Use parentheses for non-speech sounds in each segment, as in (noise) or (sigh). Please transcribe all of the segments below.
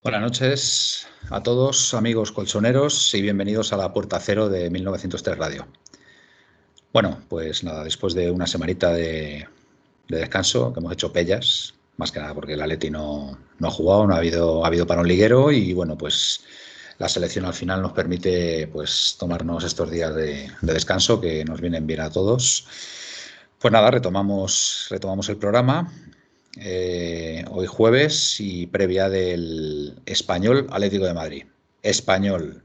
Buenas noches a todos, amigos colchoneros, y bienvenidos a la Puerta Cero de 1903 Radio. Bueno, pues nada, después de una semanita de, descanso, que hemos hecho pellas, más que nada porque el Atleti no, no ha jugado, no ha habido, ha habido para un liguero y bueno, pues la selección al final nos permite pues tomarnos estos días de, de descanso que nos vienen bien a todos. Pues nada, retomamos, retomamos el programa eh, hoy jueves y previa del Español Atlético de Madrid. Español,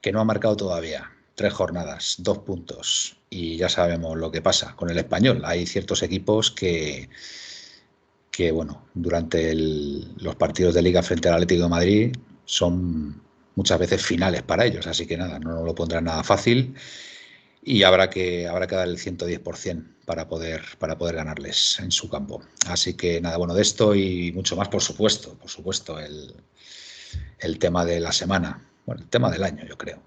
que no ha marcado todavía. Tres jornadas, dos puntos. Y ya sabemos lo que pasa con el español. Hay ciertos equipos que, que bueno, durante los partidos de liga frente al Atlético de Madrid son muchas veces finales para ellos. Así que nada, no lo pondrán nada fácil y habrá que, habrá que dar el 110% para poder, para poder ganarles en su campo. Así que nada, bueno, de esto y mucho más, por supuesto, por supuesto, el, el tema de la semana, bueno, el tema del año, yo creo,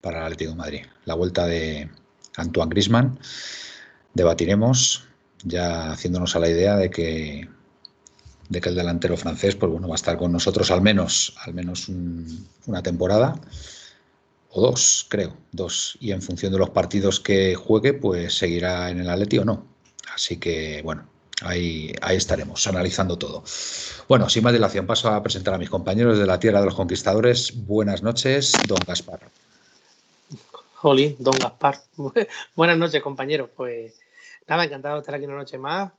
para el Atlético de Madrid. La vuelta de Antoine Grisman, debatiremos, ya haciéndonos a la idea de que de que el delantero francés, pues bueno, va a estar con nosotros al menos, al menos una temporada o dos, creo, dos. Y en función de los partidos que juegue, pues seguirá en el Atleti o no. Así que, bueno, ahí, ahí estaremos, analizando todo. Bueno, sin más dilación, paso a presentar a mis compañeros de la Tierra de los Conquistadores. Buenas noches, don Gaspar. Jolín, don Gaspar. (laughs) Buenas noches, compañeros. Pues nada, encantado de estar aquí una noche más.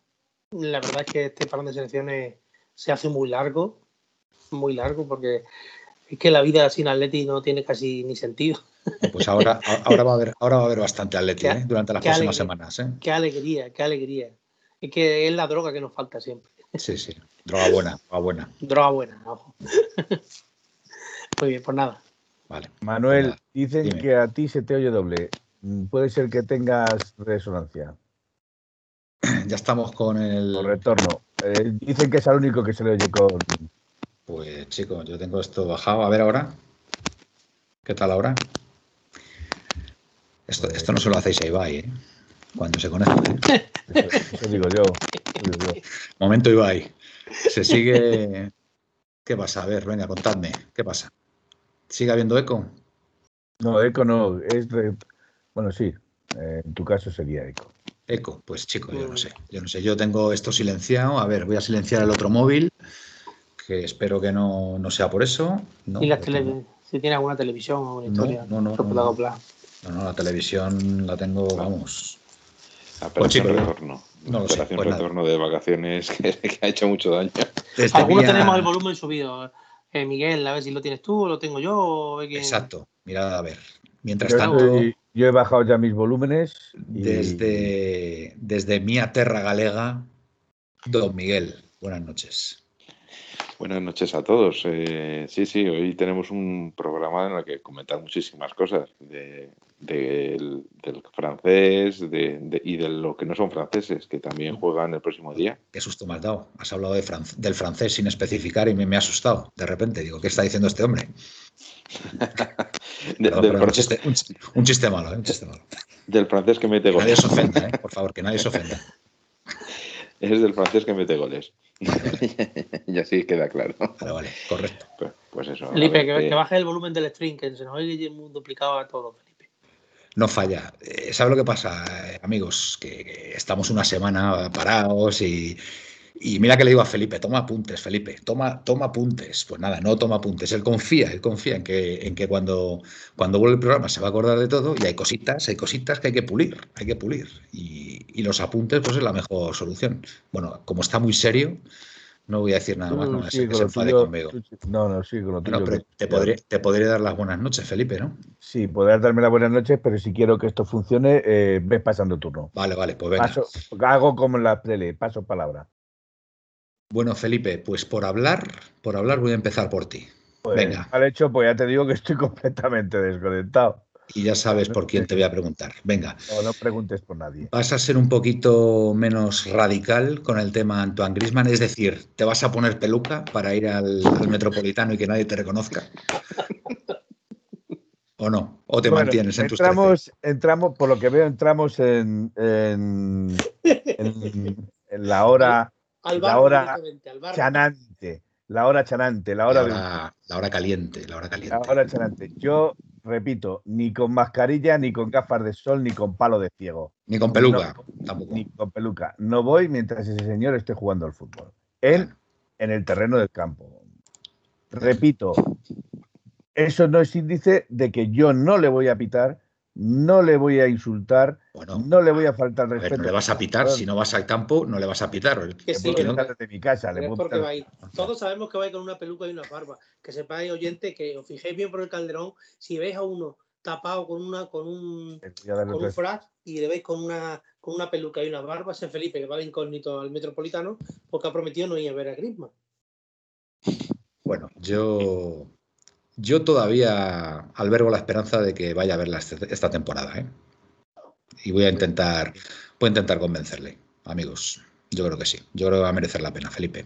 La verdad es que este parón de selecciones se hace muy largo, muy largo, porque es que la vida sin Atleti no tiene casi ni sentido. Pues ahora, (laughs) ahora, va, a haber, ahora va a haber bastante Atleti ¿eh? durante las próximas semanas. ¿eh? Qué alegría, qué alegría. Es que es la droga que nos falta siempre. Sí, sí. Droga buena, (laughs) droga buena. Droga buena, ojo. (laughs) Muy bien, pues nada. Vale. Manuel, dicen que a ti se te oye doble. Puede ser que tengas resonancia. (clears throat) Ya estamos con el. Con retorno. Eh, dicen que es el único que se le oye con, pues chicos, yo tengo esto bajado. A ver ahora. ¿Qué tal ahora? Esto, esto no se lo hacéis a Ibai, ¿eh? Cuando se conecta. ¿eh? Eso, digo yo. Momento Ibai. Se sigue... ¿Qué pasa? A ver, venga, contadme. ¿Qué pasa? ¿Sigue habiendo eco? No, eco no. Es Bueno, sí. Eh, en tu caso sería eco. Eco, pues chicos, yo no sé. Yo no sé. Yo tengo esto silenciado. A ver, voy a silenciar el otro móvil que espero que no, no sea por eso. No, ¿Y si tiene alguna televisión o una historia? No, no, no. No, no, la televisión la tengo, vamos. Operación pues retorno. No Operación pues retorno de vacaciones (laughs) que, ha hecho mucho daño. Algunos tenemos el volumen subido. Eh, Miguel, a ver si lo tienes tú o lo tengo yo. Exacto, mirad a ver. Mientras tanto. Yo he bajado ya mis volúmenes. Desde, desde mi Terra Galega, don Miguel, buenas noches. Buenas noches a todos. Eh, sí, sí, hoy tenemos un programa en el que comentar muchísimas cosas del, francés y de lo que no son franceses, que también juegan el próximo día. Qué susto me has dado. Has hablado del francés sin especificar y me, ha asustado. De repente, digo, ¿qué está diciendo este hombre? (laughs) un, chiste, malo, ¿eh? un chiste malo. Del francés que mete goles. Nadie se ofenda, ¿eh? (laughs) por favor, que nadie se ofenda. Es del francés que mete goles. (laughs) y así queda claro. Vale, vale, correcto. Pues, pues eso. Felipe, que, baje el volumen del stream, que se nos oye duplicado a todo, Felipe. No falla. Eh, ¿Sabes lo que pasa, eh, amigos? Que, estamos una semana parados y, Y mira que le digo a Felipe, toma apuntes, Felipe, toma, toma apuntes. Pues nada, no toma apuntes. Él confía, él confía en que, en que cuando, cuando vuelve el programa se va a acordar de todo y hay cositas, hay cositas que hay que pulir, hay que pulir. Y, y los apuntes, pues es la mejor solución. Bueno, como está muy serio, no voy a decir nada más, no sigue que se enfade tuyo, conmigo. sí- No, no, sí, con lo Bueno, tuyo. pero te podré, te podré dar las buenas noches, Felipe, ¿no? Sí, podrás darme las buenas noches, pero si quiero que esto funcione, eh, ves pasando turno. Vale, vale, pues venga. Paso, hago como en la tele, paso palabra. Bueno, Felipe, pues por hablar, por hablar voy a empezar por ti. Pues, Venga. Al hecho, pues ya te digo que estoy (laughs) completamente desconectado. Y ya sabes por quién te voy a preguntar. Venga, No, no preguntes por nadie. vas a ser un poquito menos radical con el tema Antoine Grisman, es decir, te vas a poner peluca para ir al, al metropolitano y que nadie te reconozca. ¿O no? ¿O te Bueno, mantienes en tus 13? entramos, entramos, por lo que veo, entramos en, en, en- en la hora Al La hora al bar. chanante. La hora chanante, la La hora la hora caliente, la hora la caliente. hora chanante. Yo repito, ni con mascarilla, ni con gafas de sol, ni con palo de ciego, Ni con peluca, tampoco. ni con peluca. No voy mientras ese señor esté jugando al fútbol. En, en el terreno del campo. Repito, eso no es índice de que yo no le voy a pitar, no le voy a insultar, Bueno, no le voy a faltar a ver, respeto. no le vas a pitar, si no vas al campo, no le vas a pitar. Que sí, no- desde mi casa, le es va. (laughs) Todos sabemos que va a ir con una peluca y una barba. Que sepáis, oyente, que os fijéis bien por el calderón. Si veis a uno tapado con una con un, con un frac y le veis con una, con una peluca y una barba, ese Felipe que va de incógnito al metropolitano porque ha prometido no ir a ver a Griezmann. Bueno, yo, yo todavía albergo la esperanza de que vaya a verla este- esta temporada, ¿eh? Y voy a intentar, voy a intentar convencerle, amigos. Yo creo que sí. Yo creo que va a merecer la pena, Felipe.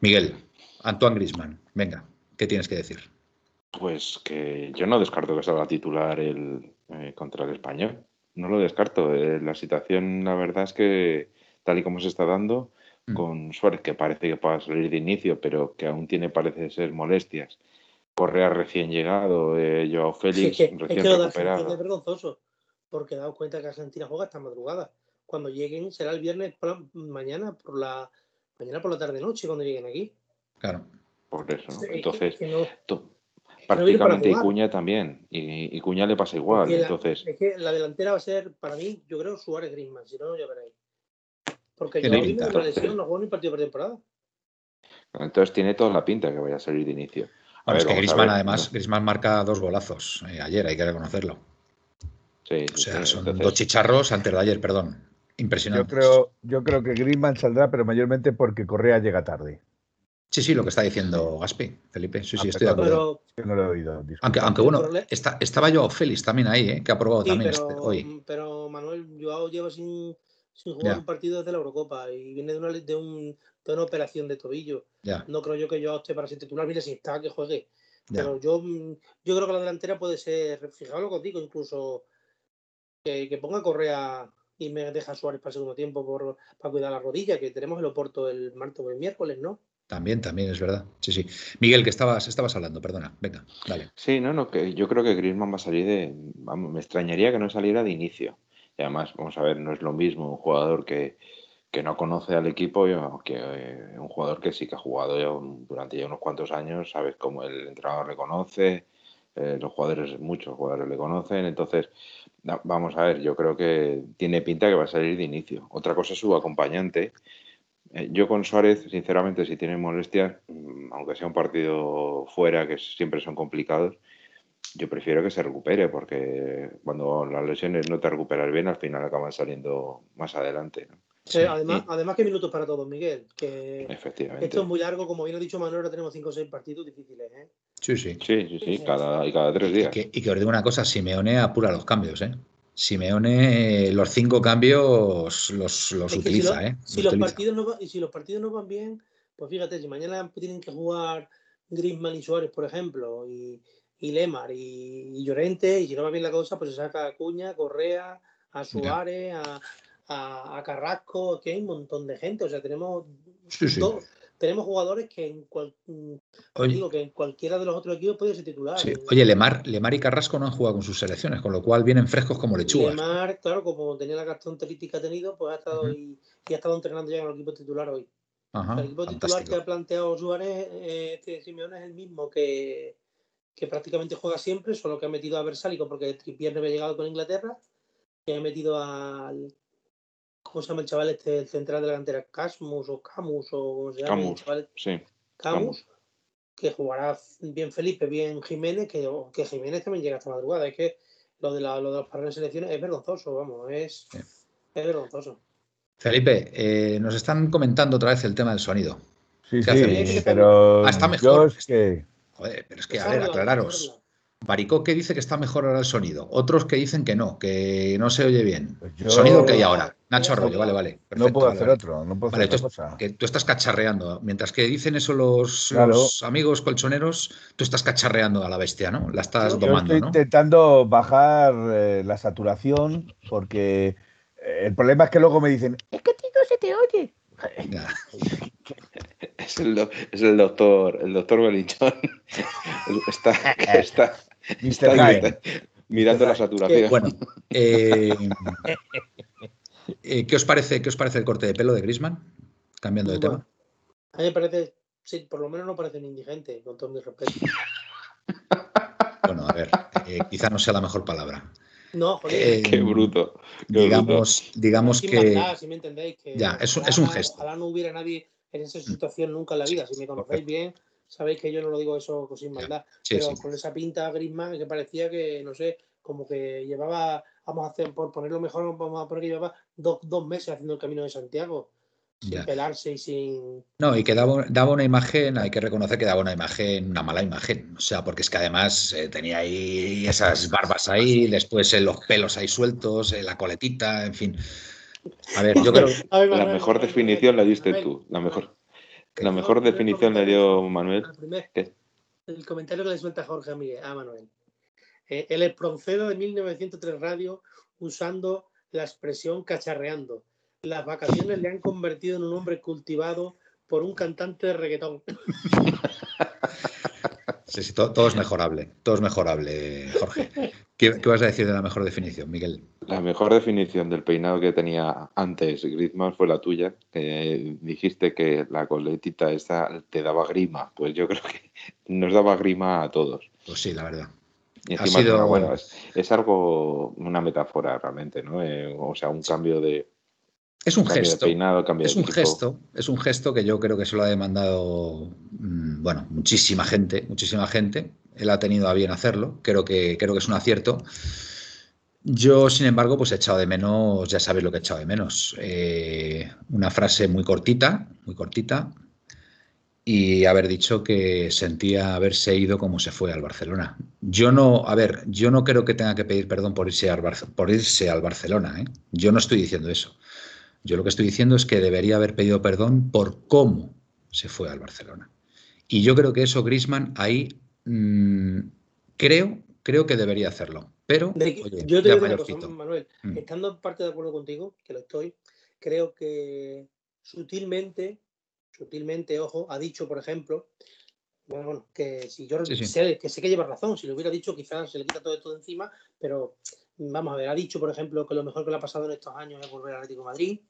Miguel, Antoine Grisman, venga, ¿qué tienes que decir? Pues que yo no descarto que salga titular el, eh, contra el español. No lo descarto. Eh, la situación, la verdad es que tal y como se está dando, Mm. con Suárez, que parece que pueda salir de inicio, pero que aún tiene, parece ser, molestias. Correa recién llegado, eh, Joao Sí, Félix es que, es recién que lo de Argentina recuperado. es vergonzoso. Porque daos cuenta que Argentina juega esta madrugada. Cuando lleguen será el viernes por la- mañana por la mañana por la tarde noche cuando lleguen aquí. Claro. Por eso, ¿no? Es que- Entonces, que no- no prácticamente y jugar. Cuña también. Y, y Cuña le pasa igual. Es que la- Entonces, Es que la delantera va a ser, para mí, yo creo, Suárez Griezmann, si no, ya veréis. Porque yo una lesión, no juego ni partido de temporada. entonces tiene toda la pinta que vaya a salir de inicio. A Bueno, es ver, que vamos a Grisman, además. Grisman marca dos golazos eh, ayer, hay que reconocerlo. Sí, O sea, sí, son entonces- dos chicharros antes de ayer, perdón. Yo Impresionante. creo, yo creo que Griezmann saldrá, pero mayormente porque Correa llega tarde. Sí, sí, lo que está diciendo Gaspi, Felipe. Sí, sí, Ah, estoy de acuerdo. Pero, Que no lo he oído. Aunque, aunque bueno, está, estaba yo Félix también ahí, ¿eh? que ha probado sí, también pero, este- hoy. pero Manuel Joao lleva sin, sin jugar un partido desde la Eurocopa y viene de una, de, un, de una operación de tobillo. No creo yo que Joao esté para ser titular. Mire, si está, que juegue. Pero yo, mm, yo creo que la delantera puede ser, fijaos lo que os digo, incluso que, que ponga Correa y me deja a Suárez para el segundo tiempo por, para cuidar la rodilla, que tenemos el Oporto el martes o el miércoles, ¿no? También, también es verdad. Sí, sí. Miguel, que estabas, estabas hablando, perdona. Venga, dale. Sí, no, no, que yo creo que Griezmann va a salir de. vamos, me extrañaría que no saliera de inicio. Y además, vamos a ver, no es lo mismo un jugador que, que no conoce al equipo que eh, un jugador que sí que ha jugado ya durante ya unos cuantos años, sabes cómo el entrenador le conoce, eh, los jugadores, muchos jugadores le conocen, entonces, vamos a ver, yo creo que tiene pinta que va a salir de inicio. Otra cosa es su acompañante. Eh, yo con Suárez, sinceramente, si tiene molestias, mm, aunque sea un partido fuera, que siempre son complicados, yo prefiero que se recupere, porque cuando las lesiones no te recuperas bien, al final acaban saliendo más adelante. ¿no? Sí. Eh, además, además que minutos para todos, Miguel. Que Efectivamente. esto es muy largo, como bien ha dicho Manuel, ahora tenemos 5 o 6 partidos difíciles, ¿eh? Sí, sí. Sí, sí, sí, cada, y cada tres Y días. que, y que os digo una cosa, Simeone apura los cambios, ¿eh? Simeone los cinco cambios los, los Es utiliza, si, lo- ¿eh? si Los utiliza. partidos no y si los partidos no van bien, pues fíjate, si mañana tienen que jugar Griezmann y Suárez, por ejemplo, y, y Lemar y, y Llorente, y si no va bien la cosa, pues se saca a Cuña, Correa, a Suárez, a, a, a Carrasco, que hay un montón de gente. O sea, tenemos Sí, sí. dos- tenemos jugadores que en cual- Oye, digo que en cualquiera de los otros equipos puede ser titular. sí. Oye, Lemar, Lemar y Carrasco no han jugado con sus selecciones, con lo cual vienen frescos como lechugas. Lemar, claro, como tenía la gastroenteritis que ha tenido, pues ha estado y, y ha estado entrenando ya en el equipo titular hoy. el equipo titular que ha planteado Suárez, eh, este Simeone es el mismo que, que prácticamente juega siempre, solo que ha metido a Versálico porque Trippier no había llegado con Inglaterra, que ha metido al ¿cómo se llama el chaval este, el central de la cantera? Casmus o Camus o ¿cómo se llama? Camus, sí. Camus, que jugará bien Felipe, bien Jiménez, que, que Jiménez también llega esta madrugada. Es que lo de, la, lo de las selecciones es vergonzoso, vamos, es, es vergonzoso. Felipe, eh, nos están comentando otra vez el tema del sonido. Sí, sí, pero ah, está mejor. que... Joder, pero es que, a ver, aclararos. Baricoque dice que está mejor ahora el sonido, otros que dicen que no, que no se oye bien. Pues sonido que hay ahora. Nacho Arroyo, vale, vale. no puedo hacer otro, no puedo hacer tú, cosa. Que tú estás cacharreando. Mientras que dicen eso los, amigos colchoneros, tú estás cacharreando a la bestia, ¿no? La estás domando, estoy intentando bajar eh, la saturación porque eh, el problema es que luego me dicen, es que tío se te oye. (laughs) Es el, es el, doctor, el doctor Belichón. (laughs) está, está, mirando la saturación. Bueno, eh, (laughs) eh, ¿qué, os parece, ¿qué os parece el corte de pelo de Grisman? Cambiando de tema. A mí me parece, sí, por lo menos no parece un indigente, con todo mi respeto. (laughs) Bueno, a ver, eh, quizá no sea la mejor palabra. No, joder. qué bruto. digamos, digamos que. si me entendéis, que ya, es, es un gesto. Ojalá no hubiera nadie en esa situación nunca en la vida. Si me conocéis bien, sabéis que yo no lo digo eso sin maldad. pero con esa pinta Grisman que parecía que, no sé, como que llevaba, vamos a hacer, por ponerlo mejor, vamos a poner que llevaba dos, dos meses haciendo el camino de Santiago. Sin pelarse y sin. No, y que daba, daba, una imagen, hay que reconocer que daba una imagen, una mala imagen. O sea, porque es que además eh, tenía ahí esas barbas ahí, después eh, los pelos ahí sueltos, eh, la coletita, en fin. A ver, yo creo. la mejor definición la diste tú. La mejor, la mejor definición le dio Manuel. El comentario que le suelta Jorge a, a Manuel. Eh, el Esproncero de 1903 Radio usando la expresión cacharreando. Las vacaciones le han convertido en un hombre cultivado por un cantante de reggaetón. (laughs) Sí, sí, todo, es mejorable, todo es mejorable, Jorge. ¿Qué, vas a decir de la mejor definición, Miguel? La mejor definición del peinado que tenía antes Griezmann fue la tuya, que dijiste que la coletita esta te daba grima. Pues yo creo que nos daba grima a todos. Pues sí, la verdad. Y encima, bueno, es, algo, una metáfora realmente, ¿no? Eh, o sea, un cambio de, es un gesto. es un gesto, es un gesto que yo creo que se lo ha demandado, mm, bueno, muchísima gente, muchísima gente. Él ha tenido a bien hacerlo. Creo que, creo que es un acierto. Yo, sin embargo, pues he echado de menos, ya sabéis lo que he echado de menos. Eh, una frase muy cortita, muy cortita, y haber dicho que sentía haberse ido como se fue al Barcelona. Yo no, a ver, yo no creo que tenga que pedir perdón por irse al, por irse al Barcelona. ¿eh? Yo no estoy diciendo eso. Yo lo que estoy diciendo es que debería haber pedido perdón por cómo se fue al Barcelona. Y yo creo que eso Grisman ahí mm, creo, creo que debería hacerlo. Pero yo te digo una cosa, Manuel, mm. estando en parte de acuerdo contigo, que lo estoy, creo que sutilmente, sutilmente, ojo, ha dicho, por ejemplo, bueno, que si yo Sé, que sé que lleva razón, si lo hubiera dicho quizás se le quita todo esto de encima, pero vamos a ver, ha dicho, por ejemplo, que lo mejor que le ha pasado en estos años es volver al Atlético de Madrid,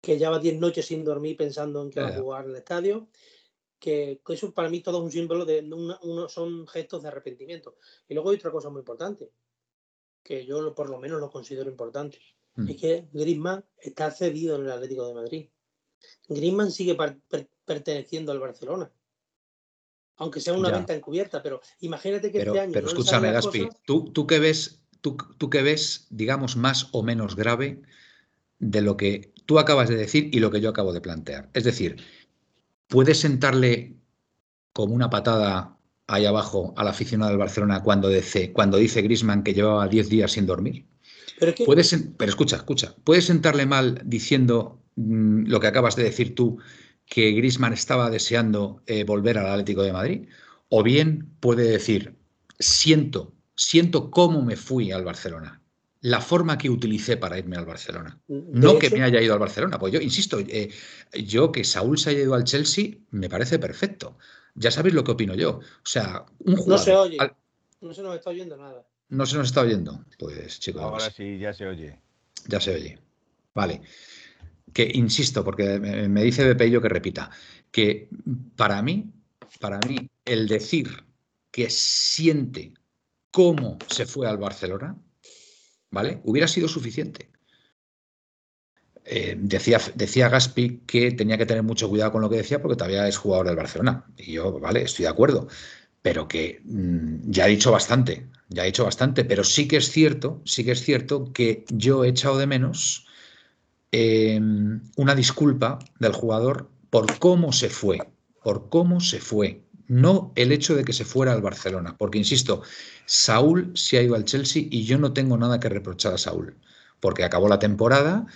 que lleva 10 noches sin dormir pensando en que va a jugar en el estadio, que, eso para mí todo es un símbolo de, uno, son gestos de arrepentimiento. Y luego hay otra cosa muy importante, que yo por lo menos lo considero importante, mm. es que Griezmann está cedido en el Atlético de Madrid. Griezmann sigue perteneciendo al Barcelona aunque sea una venta encubierta, pero imagínate que este año. Pero escúchame, Gaspi, ¿tú, tú, que ves tú, tú qué ves, digamos, más o menos grave de lo que tú acabas de decir y lo que yo acabo de plantear. Es decir, ¿puedes sentarle como una patada ahí abajo al aficionado del Barcelona cuando dice, cuando dice Grisman que llevaba 10 días sin dormir? Pero, ¿Puedes, pero escucha, escucha, ¿puedes sentarle mal diciendo mm, lo que acabas de decir tú, que Grisman estaba deseando eh, volver al Atlético de Madrid? O bien puede decir, siento siento cómo me fui al Barcelona, la forma que utilicé para irme al Barcelona. no que me haya ido al Barcelona, pues yo insisto, eh, yo que Saúl se haya ido al Chelsea me parece perfecto. Ya sabéis lo que opino yo. O sea, un jugador. No se oye. No se nos está oyendo nada. No se nos está oyendo. Pues chicos. Ahora sí, ya se oye. Ya se oye. Vale. que insisto, porque me dice Bepello que repita, que para mí, para mí, el decir que siente cómo se fue al Barcelona, ¿vale? Hubiera sido suficiente. Eh, decía, decía Gaspi que tenía que tener mucho cuidado con lo que decía porque todavía es jugador del Barcelona. Y yo, vale, estoy de acuerdo. Pero que mm, ya ha dicho bastante, ya ha dicho bastante. Pero sí que es cierto, sí que es cierto que yo he echado de menos em, una disculpa del jugador por cómo se fue, por cómo se fue. No el hecho de que se fuera al Barcelona, porque insisto, Saúl se ha ido al Chelsea y yo no tengo nada que reprochar a Saúl, porque acabó la temporada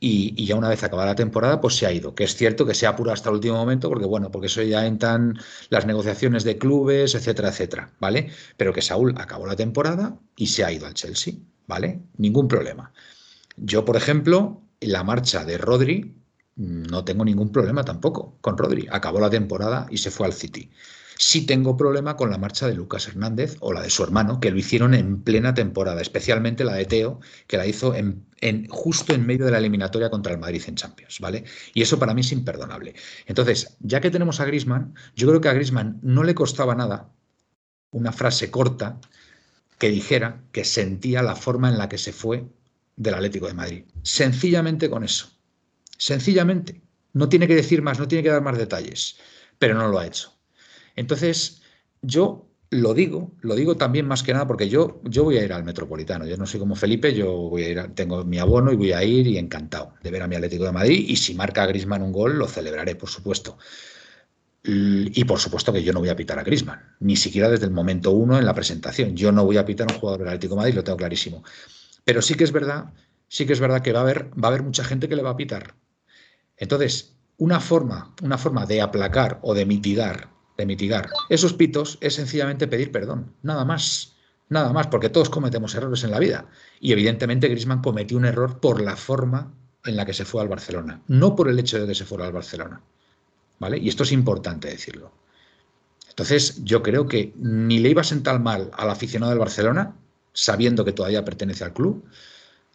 y, ya una vez acabada la temporada, pues se ha ido. Que es cierto que se ha apurado hasta el último momento, porque bueno, porque eso ya entran las negociaciones de clubes, etcétera, etcétera, ¿vale? Pero que Saúl acabó la temporada y se ha ido al Chelsea, ¿vale? Ningún problema. Yo, por ejemplo, la marcha de Rodri, no tengo ningún problema tampoco con Rodri. Acabó la temporada y se fue al City. Sí tengo problema con la marcha de Lucas Hernández o la de su hermano, que lo hicieron en plena temporada, especialmente la de Teo, que la hizo justo en medio de la eliminatoria contra el Madrid en Champions, ¿vale? Y eso para mí es imperdonable. Entonces, ya que tenemos a Grisman, yo creo que a Grisman no le costaba nada una frase corta que dijera que sentía la forma en la que se fue del Atlético de Madrid. Sencillamente con eso. Sencillamente. No tiene que decir más, no tiene que dar más detalles, pero no lo ha hecho. Entonces, yo lo digo, lo digo también más que nada porque yo, yo voy a ir al Metropolitano. Yo no soy como Felipe, yo voy a ir, tengo mi abono y voy a ir y encantado de ver a mi Atlético de Madrid. Y si marca Grisman un gol, lo celebraré, por supuesto. Y por supuesto que yo no voy a pitar a Grisman, ni siquiera desde el momento uno en la presentación. Yo no voy a pitar a un jugador del Atlético de Madrid, lo tengo clarísimo. Pero sí que es verdad, sí que es verdad que va a haber, va a haber mucha gente que le va a pitar. Entonces, una forma, una forma de aplacar o de mitigar de mitigar esos pitos es sencillamente pedir perdón, nada más. Nada más, porque todos cometemos errores en la vida. Y evidentemente Grisman cometió un error por la forma en la que se fue al Barcelona, no por el hecho de que se fuera al Barcelona. ¿Vale? Y esto es importante decirlo. Entonces, yo creo que ni le iba a sentar mal al aficionado del Barcelona, sabiendo que todavía pertenece al club,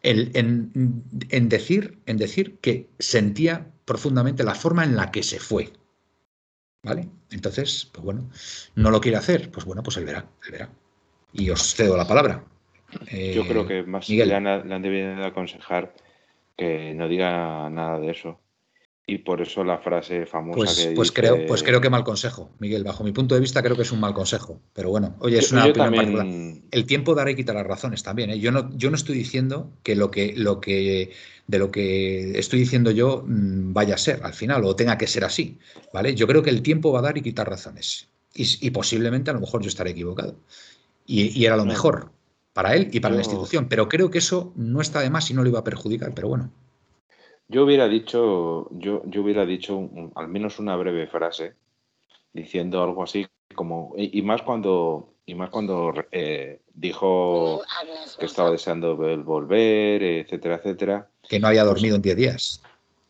en, decir, en decir que sentía profundamente la forma en la que se fue. ¿Vale? Entonces, pues bueno, no lo quiere hacer, pues bueno, pues él verá, él verá. Y os cedo la palabra. Yo creo que más Miguel. le han, le han debido aconsejar que no diga nada de eso. Y por eso la frase famosa pues, que pues creo Pues creo que mal consejo, Miguel. Bajo mi punto de vista creo que es un mal consejo. Pero bueno, oye, es una opinión El tiempo dará y quitará las razones también. ¿eh? Yo, no, yo no estoy diciendo que lo que, lo que de lo que estoy diciendo yo mm, vaya a ser al final o tenga que ser así. ¿vale? Yo creo que el tiempo va a dar y quitar razones. Y, posiblemente a lo mejor yo estaré equivocado. Y, era lo mejor para él y para la institución. Pero creo que eso no está de más y no le iba a perjudicar. Pero bueno. Yo hubiera dicho, yo, yo hubiera dicho al menos una breve frase diciendo algo así como, y, más cuando, y más cuando eh, dijo que estaba deseando volver, etcétera, etcétera. Que no había dormido en 10 días.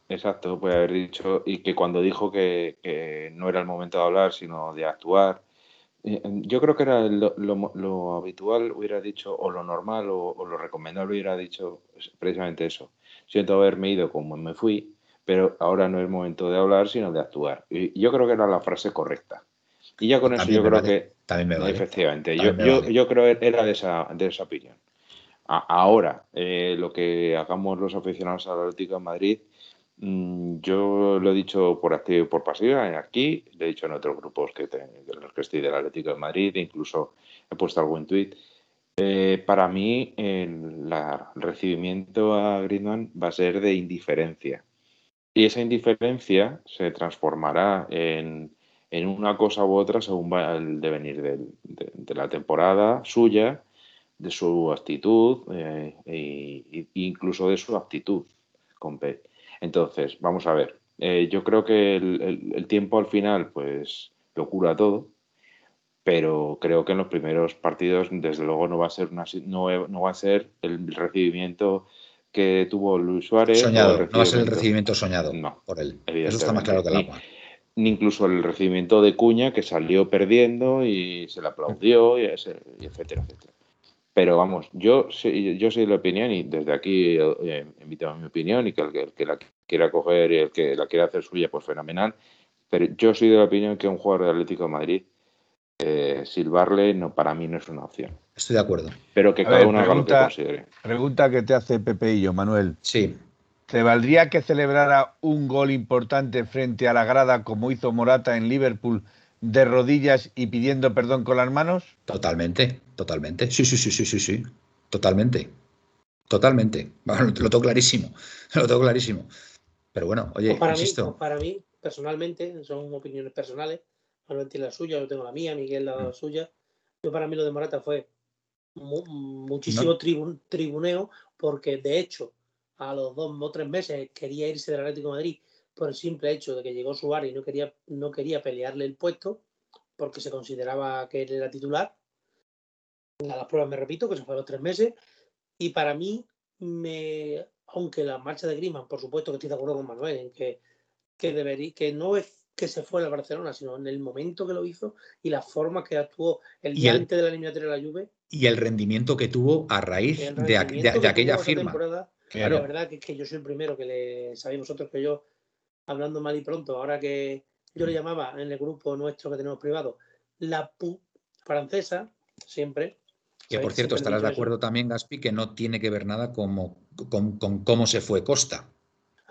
Exacto, puede haber dicho, y que cuando dijo que, no era el momento de hablar, sino de actuar. Eh, yo creo que era lo, habitual, hubiera dicho, o lo normal, o, o lo recomendable, hubiera dicho precisamente eso siento haberme ido como me fui, pero ahora no es momento de hablar, sino de actuar. Y yo creo que era la frase correcta. Y ya con eso yo creo que... También Efectivamente, yo, yo, yo, creo que era de esa, de esa opinión. ahora, eh, lo que hagamos los aficionados al Atlético de Madrid, mm, yo lo he dicho por activo y por pasiva aquí, lo he dicho en otros grupos que, los que estoy del Atlético de Madrid, incluso he puesto algún tuit. Eh, para mí, el, recibimiento a Griezmann va a ser de indiferencia. Y esa indiferencia se transformará en, una cosa u otra según va el devenir de, la temporada suya, de su actitud e, incluso de su actitud con Pep. Entonces, vamos a ver. Eh, yo creo que el, el, tiempo al final, pues, lo cura todo pero creo que en los primeros partidos desde luego no va a ser una, no, no va a ser el recibimiento que tuvo Luis Suárez. Soñado, no va a ser el recibimiento soñado por él. Eso está más claro que el agua. Ni, incluso el recibimiento de Cuña, que salió perdiendo y se le aplaudió, y, etcétera, etcétera. Pero vamos, yo, yo soy de la opinión y desde aquí eh, invito a mi opinión y que el que, la quiera coger y el que la quiera hacer suya, pues fenomenal. Pero yo soy de la opinión que un jugador de Atlético de Madrid, eh, silbarle, no, para mí no es una opción. Estoy de acuerdo. Pero que A cada ver, uno haga lo que considere. Pregunta que te hace Pepe y yo, Manuel. Sí, ¿Te valdría que celebrara un gol importante frente a la grada como hizo Morata en Liverpool de rodillas y pidiendo perdón con las manos? totalmente, totalmente. Sí, sí, sí, sí, sí, sí. Totalmente. Totalmente. Bueno, lo tengo clarísimo. (laughs) Lo tengo clarísimo. Pero bueno, oye, Pues para, mí, insisto. pues para mí, personalmente, son opiniones personales. Manuel tiene la suya, yo tengo la mía, Miguel Mm. la suya. Yo para mí lo de Morata fue mu- muchísimo No. tribun- tribuneo, porque de hecho, a los dos o tres meses quería irse del Atlético de Madrid por el simple hecho de que llegó Suárez y no quería, no quería pelearle el puesto, porque se consideraba que él era titular. A las pruebas me repito, que se fue a los tres meses. Y para mí, me, aunque la marcha de Griezmann, por supuesto que estoy de acuerdo con Manuel, en que, que, debería, que no es que se fue al Barcelona, sino en el momento que lo hizo y la forma que actuó el Y día el- antes de la eliminatoria de la Juve, Y el rendimiento que tuvo a raíz de, aqu- de- rendimiento de que aquella firma. Claro. La verdad que es que yo soy el primero que le sabéis vosotros que yo, hablando mal y pronto, ahora que yo Mm. le llamaba en el grupo nuestro que tenemos privado, la pu francesa, siempre. Que por cierto, estarás de acuerdo también, Gaspi, que no tiene que ver nada como- con, con cómo se fue Costa.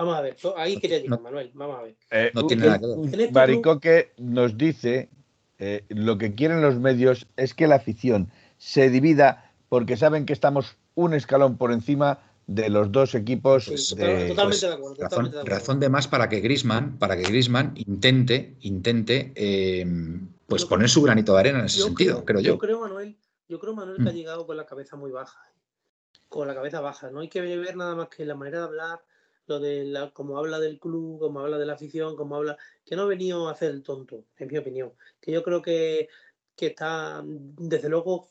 Vamos a ver, ahí quería llegar, no- Manuel, vamos a ver. Eh, No tiene nada que ver. Baricoque nos dice eh, lo que quieren los medios es que la afición se divida porque saben que estamos un escalón por encima de los dos equipos. Pues, de- totalmente pues, de acuerdo. Razón, totalmente de acuerdo. razón de más para que Grisman, para que Griezmann intente, intente eh, pues Yo poner su granito de arena en ese Yo sentido, creo yo. Yo creo, Manuel, yo creo, Manuel, que ha Mm. llegado con la cabeza muy baja. Con la cabeza baja. No hay que ver nada más que la manera de hablar, lo de la, como habla del club, como habla de la afición, como habla. Que no ha venido a hacer el tonto, en mi opinión. Que yo creo que, que está, desde luego,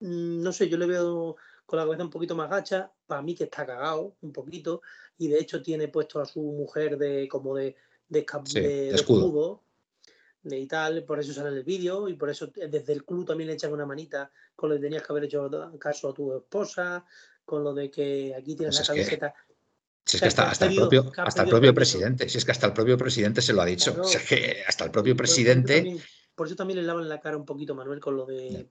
mm, no sé, yo le veo con la cabeza un poquito más gacha. Para mí que está cagado un poquito. Y de hecho tiene puesto a su mujer de como de, de, esca- Sí, de- de de escudo. escudo de y tal, por eso sale en el vídeo y por eso desde el club también le echan una manita con lo de tenías que haber hecho caso a tu esposa, con lo de que aquí tienes Pues la que- camiseta. Si es que hasta, hasta el propio, hasta el propio presidente, si es que hasta el propio presidente se lo ha dicho. Claro. Sea, que hasta el propio Por eso presidente. también- por eso también le lavan la cara un poquito, Manuel, con lo de.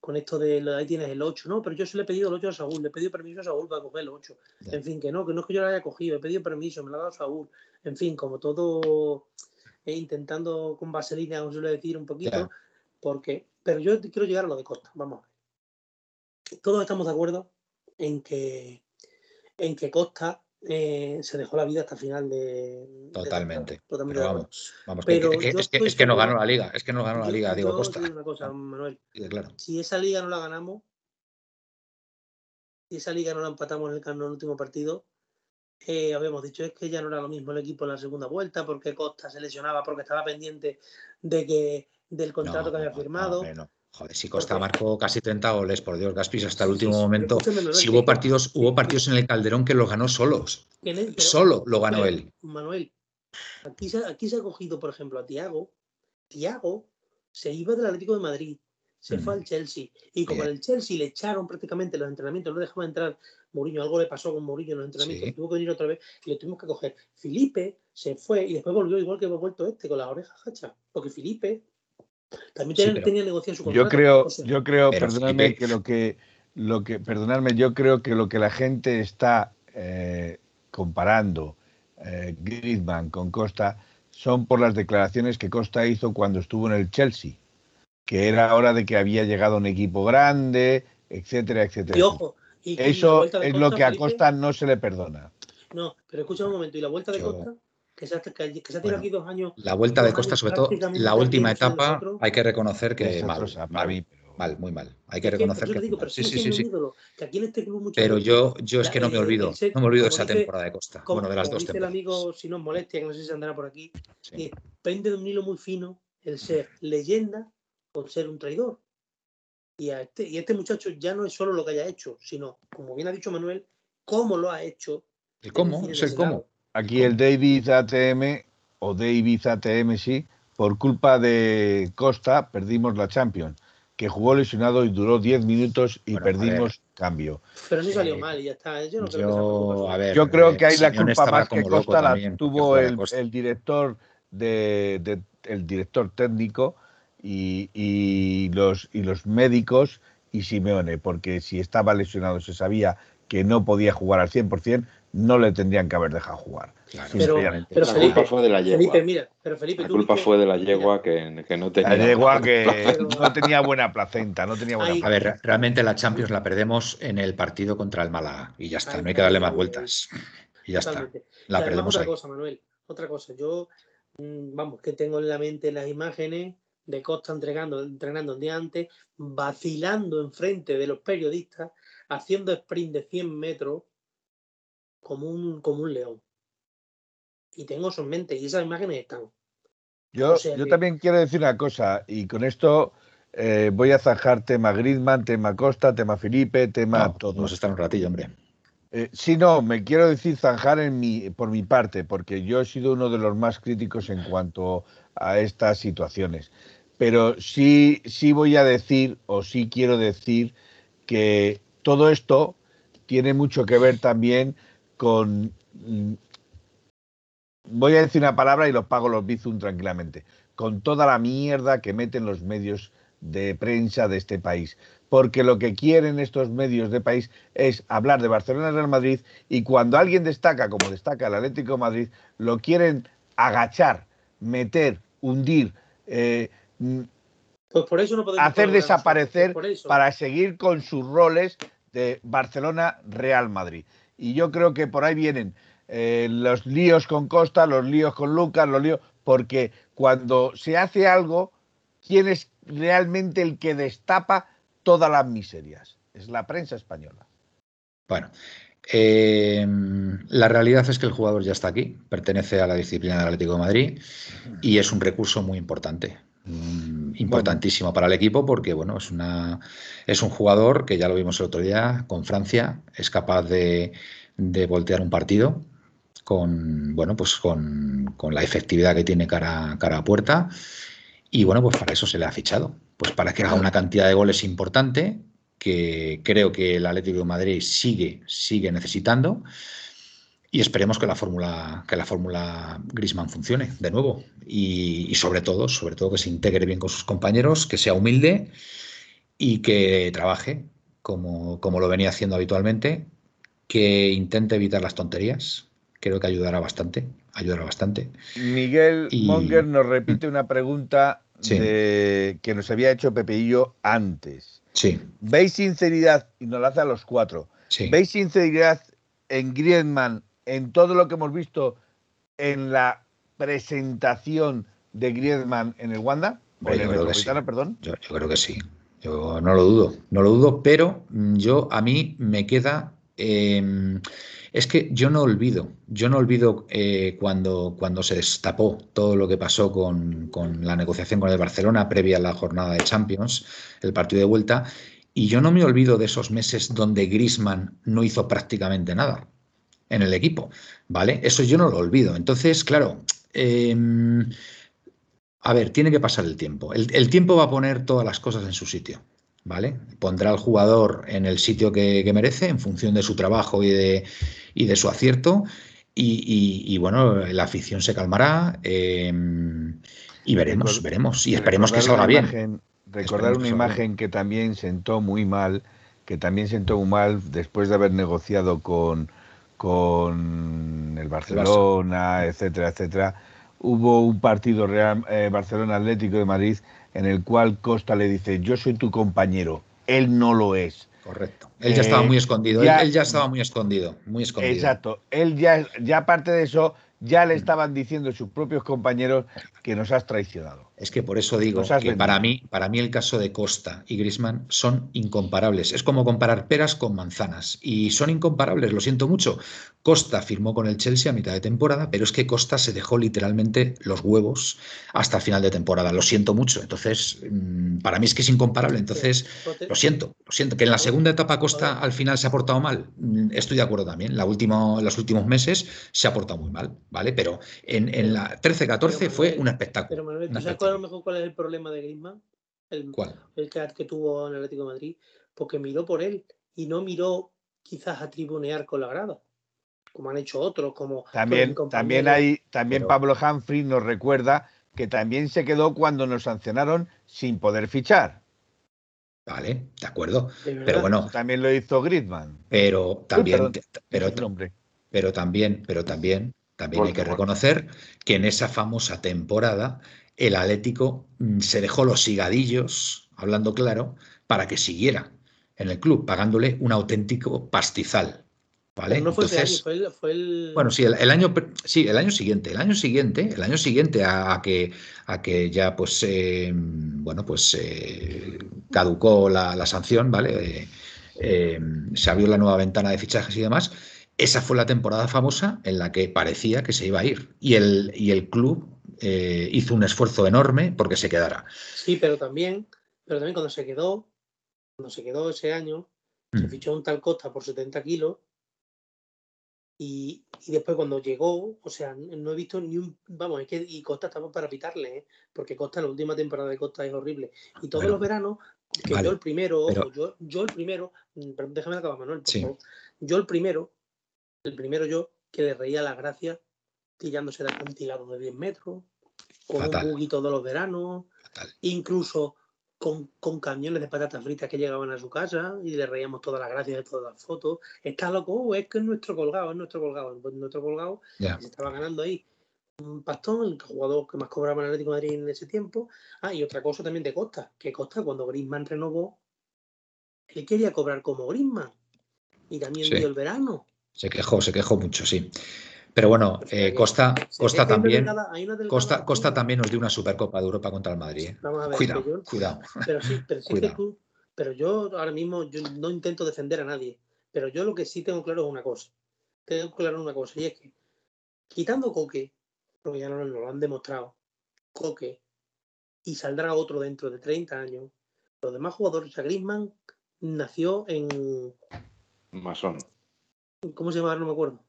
Con esto de ahí tienes el 8, no, pero yo se le he pedido el 8 a Saúl, le he pedido permiso a Saúl para coger el 8. Ya. En fin, que no, que no es que yo lo haya cogido, he pedido permiso, me lo ha dado Saúl. En fin, como todo eh, intentando con vaselina, os suele decir un poquito, porque. Pero yo quiero llegar a lo de Costa, vamos. Todos estamos de acuerdo en que, en que Costa eh, se dejó la vida hasta el final de. Totalmente. Pero vamos, vamos Pero que- es, que, es que no ganó la liga, es que no ganó la liga, Diego Costa. una cosa, Manuel. Claro. Si esa liga no la ganamos, si esa liga no la empatamos en el, en el último partido, eh, habíamos dicho es que ya no era lo mismo el equipo en la segunda vuelta, porque Costa se lesionaba, porque estaba pendiente de que del contrato No, que había firmado. no. Joder, si Costa marcó casi 30 goles, por Dios, Gaspis, hasta el último sí, sí, momento. Si hubo partidos, hubo partidos en el Calderón que los ganó solos. Pero- Solo lo ganó él. Manuel, aquí se, aquí se ha cogido, por ejemplo, a Tiago. Tiago se iba del Atlético de Madrid, se fue Mm. al Chelsea. Y como en el Chelsea le echaron prácticamente los entrenamientos, no dejaba entrar Mourinho, algo le pasó con Mourinho en los entrenamientos, Sí. tuvo que venir otra vez y lo tuvimos que coger. Felipe se fue y después volvió igual que hemos vuelto este, con las orejas hachas. Porque Felipe también Sí, tenía, pero- tenía negociado su Yo contrato. creo, o sea, yo creo, Pero perdonadme Felipe- que lo que lo que, perdonadme, yo creo que lo que la gente está eh, comparando eh, Griezmann con Costa son por las declaraciones que Costa hizo cuando estuvo en el Chelsea, que era hora de que había llegado un equipo grande, etcétera, etcétera. y ojo, y- Eso es Costa, lo que a Felipe, Costa no se le perdona. No, pero escucha un momento, y la vuelta de Yo- Costa, que se ha, que, que se ha tirado Bueno, aquí dos años. La vuelta de Costa, sobre todo la última etapa, nosotros. hay que reconocer que Es mal, mal, mí, pero- mal, muy mal. Hay que reconocer que digo, pero. Sí, sigue sí, sí, siendo sí. un ídolo, que aquí en este club Pero yo, yo es que no me el- olvido, el no me olvido esa dice- temporada de Costa. como, bueno, de las como dos dice el temporadas. amigo, si no os molestia, que no sé si andará por aquí, Sí. que pende de un hilo muy fino el ser leyenda o ser un traidor. Y, a este, y este muchacho ya no es solo lo que haya hecho, sino, como bien ha dicho Manuel, cómo lo ha hecho. ¿El cómo? Es el cómo. Aquí el David ATM o David ATM sí, por culpa de Costa perdimos la Champions. que jugó lesionado y duró 10 minutos y perdimos cambio. Pero sí salió mal y ya está. Yo no creo que a ver, Yo creo que eh, ahí la Simeone culpa más que Costa la también, tuvo el, Costa. el director de, de- el director técnico y, y los y los médicos y Simeone, porque si estaba lesionado se sabía que no podía jugar al 100%, no le tendrían que haber dejado jugar. Claro. Pero- pero la Felipe, culpa fue de la yegua. Felipe, mira, pero Felipe, la culpa viste- fue de la yegua que, que no tenía. La yegua que (laughs) (laughs) no tenía buena placenta, no tenía buena Ay. A ver, re- realmente la Champions la perdemos en el partido contra el Málaga y ya está, Ay, no hay que darle más vueltas. Y ya está, Totalmente. la y además perdemos otra ahí. cosa, Manuel, otra cosa. Yo, mm, vamos, que tengo en la mente las imágenes de Costa entregando, entrenando el día antes, vacilando enfrente de los periodistas, haciendo sprint de 100 metros como un, como un león. Y tengo eso en mente y esas imágenes están. Yo, O sea yo que- también quiero decir una cosa, y con esto eh, voy a zanjar tema Griezmann, tema Costa, tema Felipe, tema No, todo. vamos a estar un ratillo, hombre. Eh, sí, no, me quiero decir zanjar en mi, por mi parte, porque yo he sido uno de los más críticos en cuanto a estas situaciones. Pero sí, sí voy a decir, o sí quiero decir, que todo esto tiene mucho que ver también con. mm, Voy a decir una palabra y los pago los Bizum tranquilamente. Con toda la mierda que meten los medios de prensa de este país. Porque lo que quieren estos medios de país es hablar de Barcelona y Real Madrid y cuando alguien destaca, como destaca el Atlético de Madrid, lo quieren agachar, meter, hundir, eh, mm, Pues por eso no podemos hacer desaparecer nosotros, por eso. para seguir con sus roles de Barcelona-Real Madrid. Y yo creo que por ahí vienen eh, los líos con Costa, los líos con Lucas, los líos, porque cuando se hace algo, ¿quién es realmente el que destapa todas las miserias? Es la prensa española. Bueno, eh, la realidad es que el jugador ya está aquí, pertenece a la disciplina del Atlético de Madrid y es un recurso muy importante. mm, Importantísimo para el equipo porque bueno, es, una, es un jugador que ya lo vimos el otro día con Francia, es capaz de, de voltear un partido con, bueno, pues con, con la efectividad que tiene cara, cara a puerta. Y bueno, pues para eso se le ha fichado. Pues para que haga una cantidad de goles importante, que creo que el Atlético de Madrid sigue, sigue necesitando. Y esperemos que la fórmula, que la fórmula Griezmann funcione de nuevo. Y, y sobre todo, sobre todo que se integre bien con sus compañeros, que sea humilde y que trabaje como, como lo venía haciendo habitualmente, que intente evitar las tonterías. Creo que ayudará bastante. Ayudará bastante. Miguel Y- Monger nos repite una pregunta Sí. de- que nos había hecho Pepeillo antes. Sí, ¿Veis sinceridad? Y nos la hace a los cuatro. sí. ¿Veis sinceridad en Griezmann, en todo lo que hemos visto en la presentación de Griezmann en el Wanda? En el yo creo que sí. Metropolitano, perdón. Yo, yo creo que sí. Yo no lo dudo, no lo dudo, pero mm, yo a mí me queda. eh, es que yo no olvido, yo no olvido eh, cuando, cuando se destapó todo lo que pasó con, con la negociación con el Barcelona previa a la jornada de Champions, el partido de vuelta, y yo no me olvido de esos meses donde Griezmann no hizo prácticamente nada en el equipo, ¿vale? Eso yo no lo olvido. Entonces, claro, em, a ver, tiene que pasar el tiempo. El, el tiempo va a poner todas las cosas en su sitio, ¿vale? Pondrá al jugador en el sitio que, que merece en función de su trabajo y de, y de su acierto. Y, y- y, bueno, la afición se calmará eh, y veremos, Record- veremos. Y esperemos que salga bien. imagen- recordar Esperemos una que imagen que también sentó muy mal, que también sentó muy mal después de haber negociado con, con el Barcelona, etcétera, etcétera. Hubo un partido Real, eh, Barcelona Atlético de Madrid en el cual Costa le dice, yo soy tu compañero, él no lo es. Correcto. Él ya estaba Eh, muy escondido. ya- él, él ya estaba muy escondido. Muy escondido. Exacto, él ya, ya aparte de eso, ya le estaban diciendo sus propios compañeros que nos has traicionado. Es que por eso digo has que vendido. para mí, para mí el caso de Costa y Griezmann son incomparables. Es como comparar peras con manzanas. Y son incomparables, lo siento mucho. Costa firmó con el Chelsea a mitad de temporada, pero es que Costa se dejó literalmente los huevos hasta el final de temporada. Lo siento mucho. Entonces, mm, para mí es que es incomparable. Entonces, lo siento, lo siento. Que en la segunda etapa Costa al final se ha portado mal. mm, Estoy de acuerdo también. La última, los últimos meses se ha portado muy mal, ¿vale? Pero en, en la 13-14 Pero, fue un espectáculo. Pero Manuel, un ¿tú sabes cuál, a lo mejor cuál es el problema de Griezmann? el, ¿Cuál? el que, que tuvo en el Atlético de Madrid, porque miró por él y no miró quizás a tribunear con la grada, como han hecho otros, como También, también hay, también Pero- Pablo Humphrey nos recuerda que también se quedó cuando nos sancionaron sin poder fichar. Vale, de acuerdo. De. Pero bueno, También lo hizo Griezmann. pero también, pero, pero también, pero también, también hay que reconocer que en esa famosa temporada el Atlético mm, se dejó los higadillos, hablando claro, para que siguiera en el club, pagándole un auténtico pastizal. ¿Vale? Pero no fue año, Entonces, fue el, fue el- Bueno, sí, el, el año, sí, el año siguiente, el año siguiente, el año siguiente a, a que, a que ya, pues, eh, bueno, pues eh, caducó la, la sanción, ¿vale? Eh, eh, se abrió la nueva ventana de fichajes y demás. Esa fue la temporada famosa en la que parecía que se iba a ir y el, y el club eh, hizo un esfuerzo enorme porque se quedara. Sí, pero también, pero también cuando se quedó, cuando se quedó ese año, se Mm. fichó un tal Costa por 70 kilos y, y después cuando llegó, o sea, no he visto ni un, vamos, es que y Costa estaba para pitarle, ¿eh? porque Costa, la última temporada de Costa es horrible. Y todos Bueno, los veranos, que vale, yo el primero, ojo, pero- yo, yo el primero, mm, déjame acabar, Manuel, por Sí. favor. Yo el primero, el primero yo, que le reía las gracias tirándose de acantilado de 10 metros, con Fatal. un buggy todos los veranos, Fatal. incluso con, con camiones de patatas fritas que llegaban a su casa y le reíamos todas las gracias de todas las fotos. Está loco, "Oh, es que es nuestro colgado, es nuestro colgado. Pues nuestro colgado se estaba ganando ahí un pastón, el jugador que más cobraba en el Atlético de Madrid en ese tiempo. Ah, y otra cosa también de Costa, que Costa cuando Griezmann renovó, él quería cobrar como Griezmann. Y también Sí. dio el verano. Se quejó, se quejó mucho, sí. Pero bueno, eh, Costa, Costa también, Costa, Costa también nos dio una Supercopa de Europa contra el Madrid. ¿eh? Vamos a ver, Cuidado, yo- cuidado. Pero sí, pero sí que Cuidado. tú, pero yo ahora mismo yo no intento defender a nadie, pero yo lo que sí tengo claro es una cosa. Tengo claro una cosa, y es que quitando Coque, porque ya no nos lo han demostrado, Coque, y saldrá otro dentro de 30 años, los demás jugadores, o sea, Griezmann nació en, Masón. ¿cómo se llama? No me acuerdo.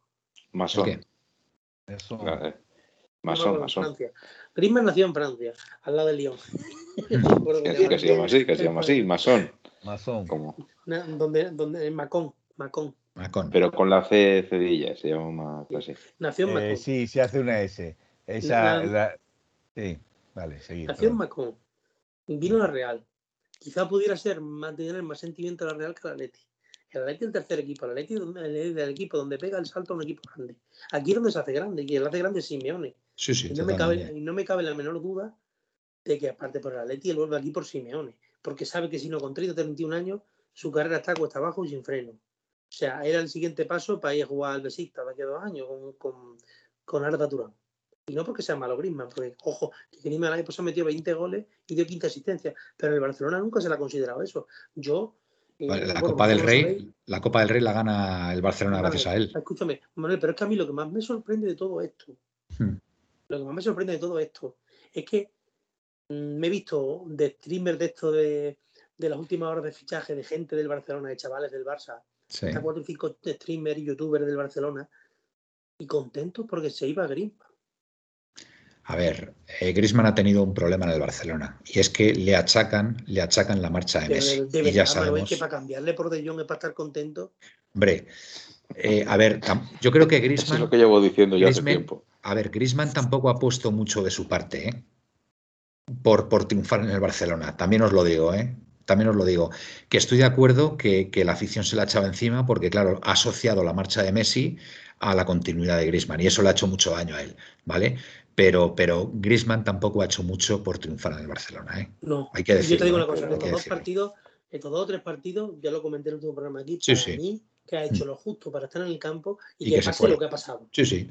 Masón. Eso. Ah, eh, Masón. Griezmann nació en Francia, al lado de Lyon. (laughs) Que cómo sí, que se llama así, que se llama así, masón. Na- donde, donde, en Macón, Macón. Macón. pero con la C cedilla, se llama más así. Nació en Macón. Eh, sí, se hace una S. Esa, La- la- sí, vale, seguir. Nació en. Macón. Vino a la Real. Quizá pudiera ser más tener más sentimiento a la Real que al Atleti. El Atleti es el tercer equipo, el Atleti donde- el, equipo donde pega el salto a un equipo grande. Aquí es donde se hace grande, y el hace grande es Simeone. Sí, sí, y, no me cabe, totalmente. y no me cabe la menor duda de que aparte por el Atleti él vuelve aquí por Simeone. Porque sabe que si no con 30 31 años, su carrera está cuesta abajo y sin freno. O sea, era el siguiente paso para ir a jugar al Besiktas de aquí a dos años con, con, con Arda Turán. Y no porque sea malo Griezmann, porque, ojo, que Griezmann el año pasado metió 20 goles y dio 15 asistencias, pero el Barcelona nunca se le ha considerado eso. Yo... eh, Vale, La bueno, Copa del Rey, la Copa del Rey la gana el Barcelona gracias a él. Escúchame, Manuel, pero es que a mí lo que más me sorprende de todo esto, Hmm. lo que más me sorprende de todo esto, es que mm, me he visto de streamers de esto de, de las últimas horas de fichaje de gente del Barcelona, de chavales del Barça, Sí. hasta cuatro o cinco streamers y youtubers del Barcelona, y contentos porque se iba Griezmann. A ver, eh, Griezmann ha tenido un problema en el Barcelona y es que le achacan, le achacan la marcha de Messi. de, de y verdad, ya sabemos, que para cambiarle por De Jong es para estar contento. hombre, eh, a ver, yo creo que Eso es Griezmann, lo que llevo diciendo ya hace Griezmann- tiempo. a ver, Griezmann tampoco ha puesto mucho de su parte, ¿eh? Por, por triunfar en el Barcelona. También os lo digo, ¿eh? También os lo digo. Que estoy de acuerdo que, que la afición se la echaba encima porque, claro, ha asociado la marcha de Messi a la continuidad de Griezmann y eso le ha hecho mucho daño a él, ¿vale? Pero, pero Griezmann tampoco ha hecho mucho por triunfar en el Barcelona, ¿eh? No, Hay que yo te digo decirlo, una ¿eh? cosa, Hay en que estos dos decirlo. partidos, estos dos o tres partidos, ya lo comenté en el último programa aquí, Sí, para sí. mí, que ha hecho lo justo para estar en el campo y, Y que, que se pase lo que ha pasado. Sí, sí.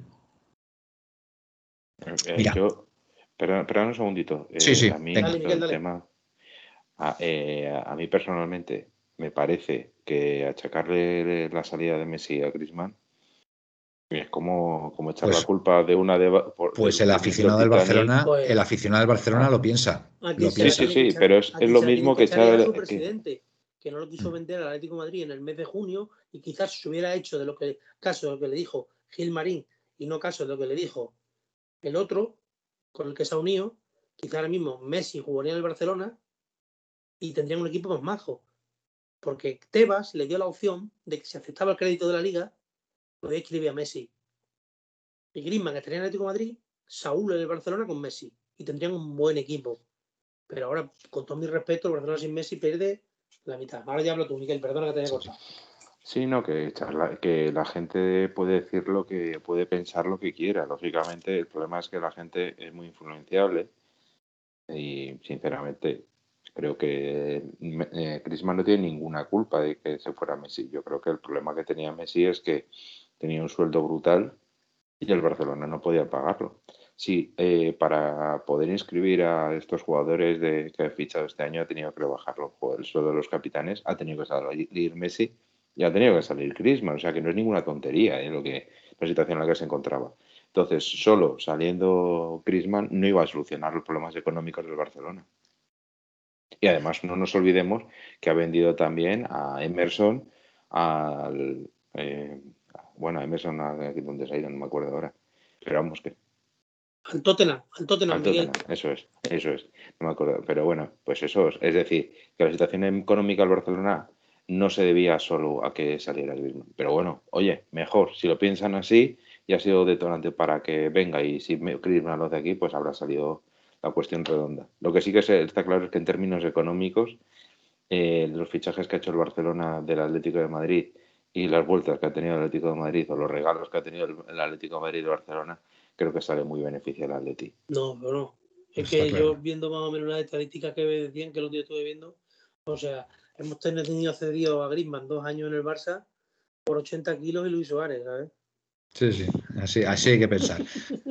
Eh, Mira. yo, perdón, perdón un segundito. Eh, Sí, sí, A mí. Dale, Miguel, el dale. tema, a, eh, a mí personalmente me parece que achacarle la salida de Messi a Griezmann es como, como echar Pues- la culpa de una de por- Pues el aficionado del. Barcelona, Pues- el aficionado del Barcelona lo piensa. Aquí Lo Sí, piensa. sí, sí, echar- pero es, es lo mismo que echar que- presidente, que no lo quiso Mm. vender al Atlético de Madrid en el mes de junio y quizás se hubiera hecho de lo que caso de lo que le dijo Gil Marín y no caso de lo que le dijo el otro con el que se ha unido, quizás ahora mismo Messi jugaría en el Barcelona y tendrían un equipo más majo. Porque Tebas le dio la opción de que si aceptaba el crédito de la liga, podía escribir a Messi. Y Griezmann estaría en Atlético de Madrid, Saúl en el Barcelona con Messi. Y tendrían un buen equipo. Pero ahora, con todo mi respeto, el Barcelona sin Messi pierde la mitad. Ahora ya hablo tú, Miguel, perdona que te haya cortado. Sí, no, que, que la gente puede decir lo que puede pensar lo que quiera. Lógicamente, el problema es que la gente es muy influenciable y, sinceramente, creo que eh, no tiene ninguna culpa de que se fuera Messi. Yo creo que el problema que tenía Messi es que tenía un sueldo brutal y el Barcelona no podía pagarlo. Sí, eh, para poder inscribir a estos jugadores de, que ha fichado este año ha tenido que rebajarlo el sueldo de los capitanes, ha tenido que salir Messi y ha tenido que salir Griezmann, o sea que no es ninguna tontería ¿eh? lo que, la situación en la que se encontraba. Entonces, solo saliendo Griezmann no iba a solucionar los problemas económicos del Barcelona. Y además no nos olvidemos que ha vendido también a Emerson al... Eh, bueno, a Emerson, a, donde se ha ido, no me acuerdo ahora. Pero vamos que... Al Tottenham, al Tottenham, Eso es, eso es. No me acuerdo. Pero bueno, pues eso es. Es decir, que la situación económica del Barcelona no se debía solo a que saliera Griezmann. Pero bueno, oye, mejor, si lo piensan así, y ha sido detonante para que venga y si Griezmann lo de aquí, pues habrá salido la cuestión redonda. Lo que sí que está claro es que en términos económicos, eh, los fichajes que ha hecho el Barcelona del Atlético de Madrid y las vueltas que ha tenido el Atlético de Madrid o los regalos que ha tenido el, Atlético de Madrid de Barcelona, creo que sale muy beneficio al Atlético. No, pero no. Es que yo viendo más o menos las estadísticas que decían, que los días estuve viendo, o sea, hemos tenido cedido a Griezmann dos años en el Barça por 80 kilos y Luis Suárez, ¿sabes? Sí, sí, así, así hay que pensar.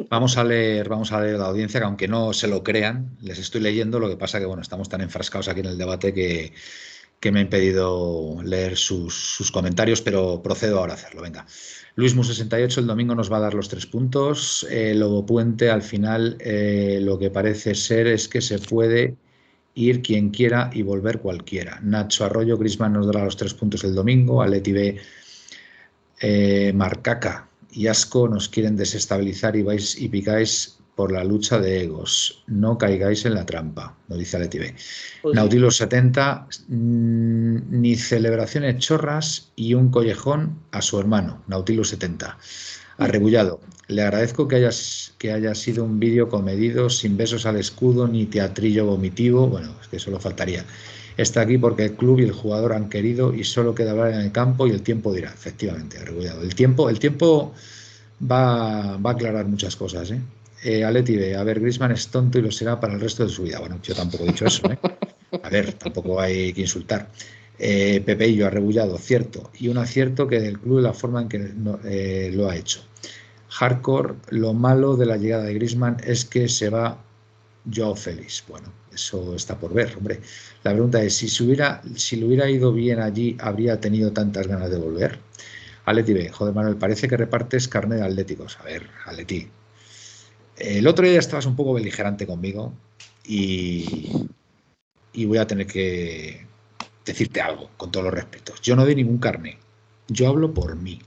Vamos a leer, vamos a leer la audiencia, que aunque no se lo crean, les estoy leyendo, lo que pasa que bueno, estamos tan enfrascados aquí en el debate que, me ha impedido leer sus, comentarios, pero procedo ahora a hacerlo. Venga. Luismu68 el domingo nos va a dar los tres puntos. Eh, Lobo Puente, al final, eh, lo que parece ser es que se puede ir quien quiera y volver cualquiera. Nacho Arroyo, Grisman nos dará los tres puntos el domingo. Aleti B, eh, Marcaca, y Asco nos quieren desestabilizar y vais y picáis por la lucha de egos. No caigáis en la trampa, lo dice Aleti pues Nautilus 70, mm, ni celebraciones chorras y un collejón a su hermano, Nautilus 70. Arrebullado, le agradezco que, hayas, que haya sido un vídeo comedido, sin besos al escudo ni teatrillo vomitivo. Bueno, es que solo faltaría. Está aquí porque el club y el jugador han querido y solo queda hablar en el campo y el tiempo dirá. Efectivamente, El tiempo, el tiempo va, va a aclarar muchas cosas. ¿eh? Eh, Aleti a ver, Grisman es tonto y lo será para el resto de su vida. Bueno, yo tampoco he dicho eso. ¿eh? A ver, tampoco hay que insultar. Eh, Pepeillo arrebullado, cierto. Y un acierto que del club la forma en que eh, lo ha hecho. Hardcore, lo malo de la llegada de Grisman es que se va Joao Félix. Bueno, eso está por ver, hombre. La pregunta es, si, hubiera, si le hubiera ido bien allí, ¿habría tenido tantas ganas de volver? Aleti B, joder Manuel, parece que repartes carne de atléticos. A ver, Aleti. El otro día estabas un poco beligerante conmigo y, y voy a tener que decirte algo, con todos los respetos. Yo no doy ningún carne. Yo hablo por mí.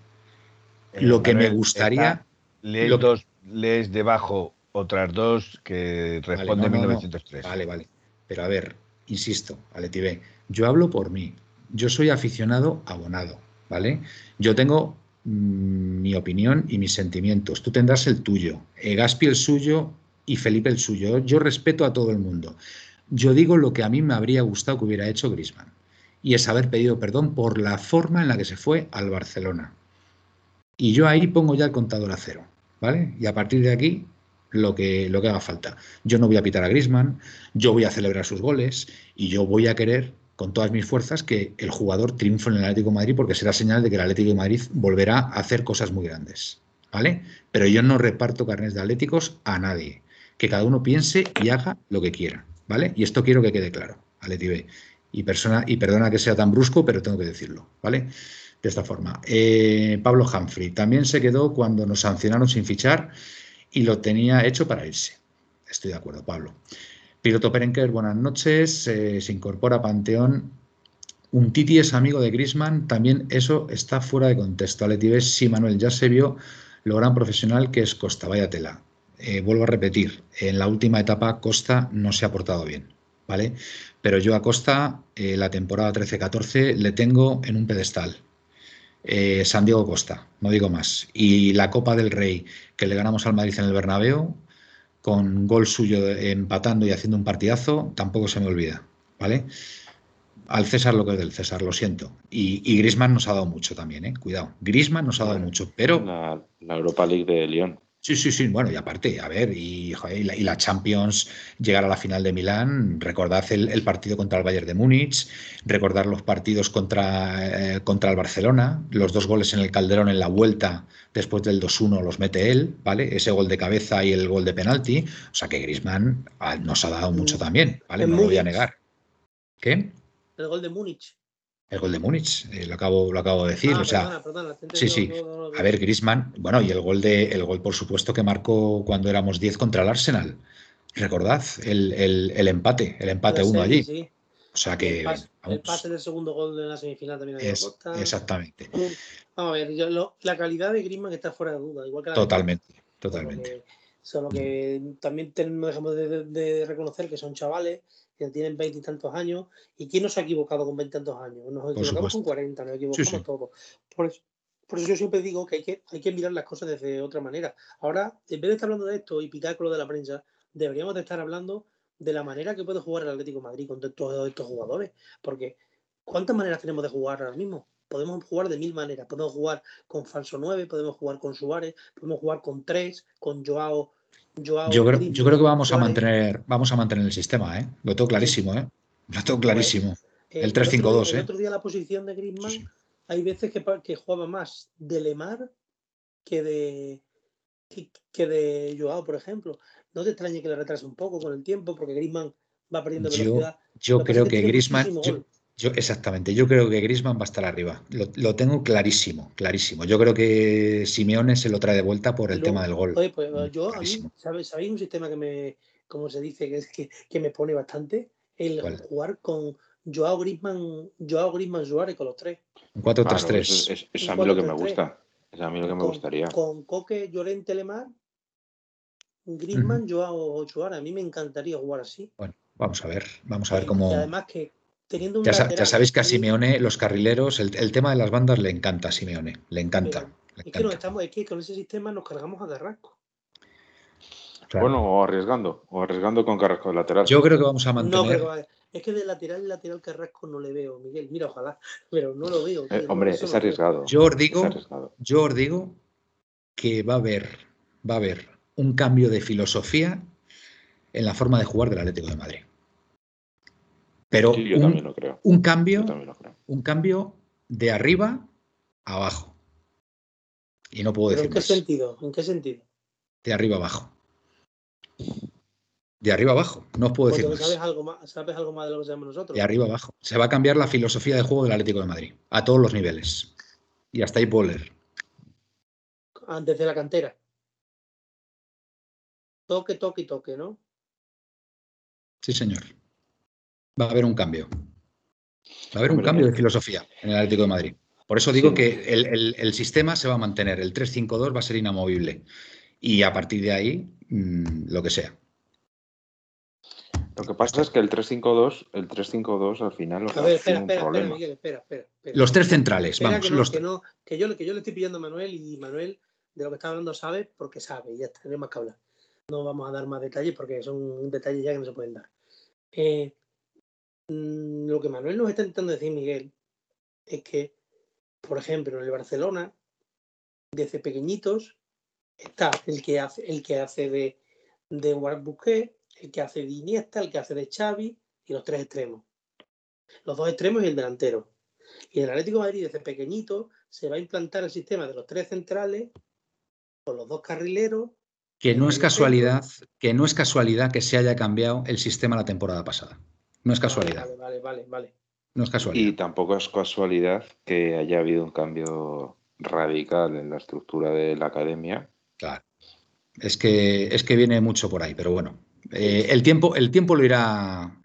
Eh, lo que me gustaría... Lees, dos, lees debajo otras dos que responden 1903. Vale, vale. Pero a ver, insisto, Aletibé, yo hablo por mí. Yo soy aficionado abonado, ¿vale? Yo tengo mi opinión y mis sentimientos. Tú tendrás el tuyo, eh, Gaspi el suyo y Felipe el suyo. Yo respeto a todo el mundo. Yo digo lo que a mí me habría gustado que hubiera hecho Grisman. Y es haber pedido perdón por la forma en la que se fue al Barcelona. Y yo ahí pongo ya el contador a cero, ¿vale? Y a partir de aquí lo que, lo que haga falta. Yo no voy a pitar a Grisman, yo voy a celebrar sus goles y yo voy a querer con todas mis fuerzas que el jugador triunfe en el Atlético Madrid porque será señal de que el Atlético Madrid volverá a hacer cosas muy grandes. ¿Vale? Pero yo no reparto carnes de atléticos a nadie. Que cada uno piense y haga lo que quiera. ¿Vale? Y esto quiero que quede claro, Atleti B. Y, persona, y perdona que sea tan brusco, pero tengo que decirlo. ¿Vale? De esta forma. Eh, Pablo Humphrey también se quedó cuando nos sancionaron sin fichar y lo tenía hecho para irse. Estoy de acuerdo, Pablo. Piloto Perenker, buenas noches. Eh, se incorpora a Panteón. Un Titi es amigo de Grisman. También eso está fuera de contexto. Aletibes, sí, Manuel, ya se vio lo gran profesional que es Costa. Vaya tela. Eh, vuelvo a repetir, en la última etapa Costa no se ha portado bien. ¿vale? Pero yo a Costa, eh, la temporada 13-14, le tengo en un pedestal. San Diego Costa, no digo más. Y la Copa del Rey, que le ganamos al Madrid en el Bernabéu, con gol suyo empatando y haciendo un partidazo, tampoco se me olvida, ¿vale? Al César lo que es del César, lo siento. Y, y Grisman nos ha dado mucho también, ¿eh? Cuidado. Grisman nos ha dado mucho, pero... La, la Europa League de Lyon. Sí, sí, sí. Bueno, y aparte, a ver, y, joder, y, la, y, la, Champions, llegar a la final de Milán, recordad el, el partido contra el Bayern de Múnich, recordar los partidos contra, eh, contra el Barcelona, los dos goles en el Calderón en la vuelta después del 2-1 los mete él, ¿vale? Ese gol de cabeza y el gol de penalti. O sea que Grisman ah, nos ha dado mucho también, ¿vale? No lo voy a negar. ¿Qué? El gol de Múnich. El gol de Múnich, eh, lo, acabo, lo acabo de decir. Ah, o sea, perdona, perdona, sí, sí. no, no, A ver, Grisman, bueno, y el gol de, el gol, por supuesto, que marcó cuando éramos 10 contra el Arsenal. Recordad, el, el, el empate, el empate La 1 serie, allí. sí. O sea que. el, pase, el vamos, pase del segundo gol de la semifinal también es, exactamente. Vamos a ver, yo, lo, la calidad de Griezmann está fuera de duda, igual que la de Totalmente, Solo totalmente. que, solo que también ten- no dejamos de, de- de reconocer que son chavales que tienen veinte y tantos años. ¿Y quién no se ha equivocado con veinte y tantos años? Nos equivocamos supuesto. con 40, nos equivocamos Sí, sí. todos. Por eso, por eso yo siempre digo que hay, que hay que mirar las cosas desde otra manera. Ahora, en vez de estar hablando de esto y picar con lo de la prensa, deberíamos de estar hablando de la manera que puede jugar el Atlético de Madrid con todos estos jugadores. Porque, ¿cuántas maneras tenemos de jugar ahora mismo? Podemos jugar de mil maneras. Podemos jugar con falso 9, podemos jugar con Suárez, podemos jugar con 3, con Joao. Yo creo, yo creo que vamos a mantener, vamos a mantener el sistema, ¿eh? Lo tengo clarísimo, ¿eh? Lo tengo clarísimo. Eh, El otro 3-5-2, día- ¿eh? El otro día la posición de Griezmann, Sí, sí. hay veces que, que jugaba más de Lemar que de que, que de Joao, por ejemplo. No te extrañe que le retrase un poco con el tiempo, porque Griezmann va perdiendo Yo, velocidad. yo que creo que tiene Griezmann, yo. Yo- exactamente, yo creo que Griezmann va a estar arriba. Lo, lo tengo clarísimo, clarísimo. Yo creo que Simeone se lo trae de vuelta por el Luego, tema del gol. Oye, pues Mm, yo a mí. ¿sabéis, ¿sabéis un sistema que me, como se dice, que, es que, que me pone bastante? El ¿Cuál? jugar con Joao Griezmann, Joao Griezmann Suárez con los tres. Un Claro, 4-3-3. eso es, a mí lo que me 4-3-3. gusta. Es a mí lo que me con, gustaría. con Coque, Llorente, Lemar, Griezmann, Joao Suárez. A mí me encantaría jugar así. Bueno, vamos a ver, vamos a ver Y- cómo. Y además que teniendo un Ya, sa- lateral ya sabéis que a Simeone, los carrileros, el, el tema de las bandas le encanta a Simeone, le encanta. Pero le Es que, nos estamos, es que con ese sistema nos cargamos a Carrasco. claro. Bueno, o arriesgando. O arriesgando con Carrasco de lateral. Yo creo que vamos a No, mantener. pero eh, es que de lateral lateral Carrasco no le veo, Miguel. Mira, ojalá, (laughs) pero no lo veo. Eh, no, hombre, es no arriesgado. Yo os Es digo, arriesgado. yo os digo que va a haber, va a haber un cambio de filosofía en la forma de jugar del Atlético de Madrid. Pero Sí, yo un, también lo creo. un Yo cambio, también lo creo. un cambio de arriba a abajo. Y no puedo ¿Pero decir en qué más. sentido? ¿En qué sentido? De arriba a abajo. De arriba a abajo. No os puedo decir Porque sabes más. algo más, sabes algo más de lo que sabemos nosotros. De arriba a abajo. Se va a cambiar la filosofía de juego del Atlético de Madrid. A todos los niveles. Y hasta ahí puedo leer. Antes de la cantera. Toque, toque y toque, ¿no? Sí, señor. Va a haber un cambio. Va a haber un cambio eh. de filosofía en el Atlético de Madrid. Por eso digo Sí. que el, el- el sistema se va a mantener. El 3-5-2 va a ser inamovible. Y a partir de ahí, mm, lo que sea. Lo que pasa es que el 3-5-2, el 3-5-2 al final A ver, espera, espera. Miguel, espera, espera. espera. Los tres centrales, Espera vamos. que, no, los que, tre- no, que, yo, que yo le estoy pillando a Manuel y Manuel de lo que está hablando sabe porque sabe, y ya está, no hay más que hablar. No vamos a dar más detalles porque son detalles ya que no se pueden dar. Eh, lo que Manuel nos está intentando decir, Miguel, es que, por ejemplo, en el Barcelona, desde pequeñitos, está el que hace, el que hace de, de Busquets, el que hace de Iniesta, el que hace de Xavi y los tres extremos. Los dos extremos y el delantero. Y en el Atlético de Madrid, desde pequeñito, se va a implantar el sistema de los tres centrales, con los dos carrileros. que no es casualidad, que no es casualidad que se haya cambiado el sistema la temporada pasada. No es casualidad. Vale, vale, vale, vale. No es casualidad. Y tampoco es casualidad que haya habido un cambio radical en la estructura de la academia. Claro. Es que, es que viene mucho por ahí, pero bueno. Eh, el, tiempo, el tiempo lo irá,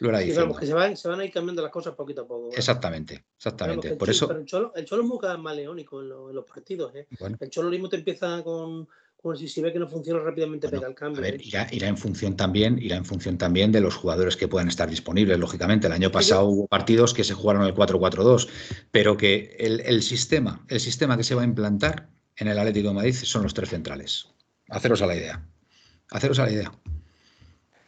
lo irá Sí, diciendo. vamos, que se van, se van a ir cambiando las cosas poquito a poco. Exactamente, exactamente. Por Cholo- eso, Pero el Cholo, el Cholo es muy maleónico en, lo- en los partidos. ¿eh? bueno, El Cholo mismo te empieza con Como si se ve que no funciona rápidamente pega el cambio. A ver, ¿eh? irá, irá, en función también, irá en función también de los jugadores que puedan estar disponibles, lógicamente. El año pasado hubo partidos que se jugaron el 4-4-2, pero que el, el, sistema, el sistema que se va a implantar en el Atlético de Madrid son los tres centrales. Haceros a la idea. Haceros a la idea.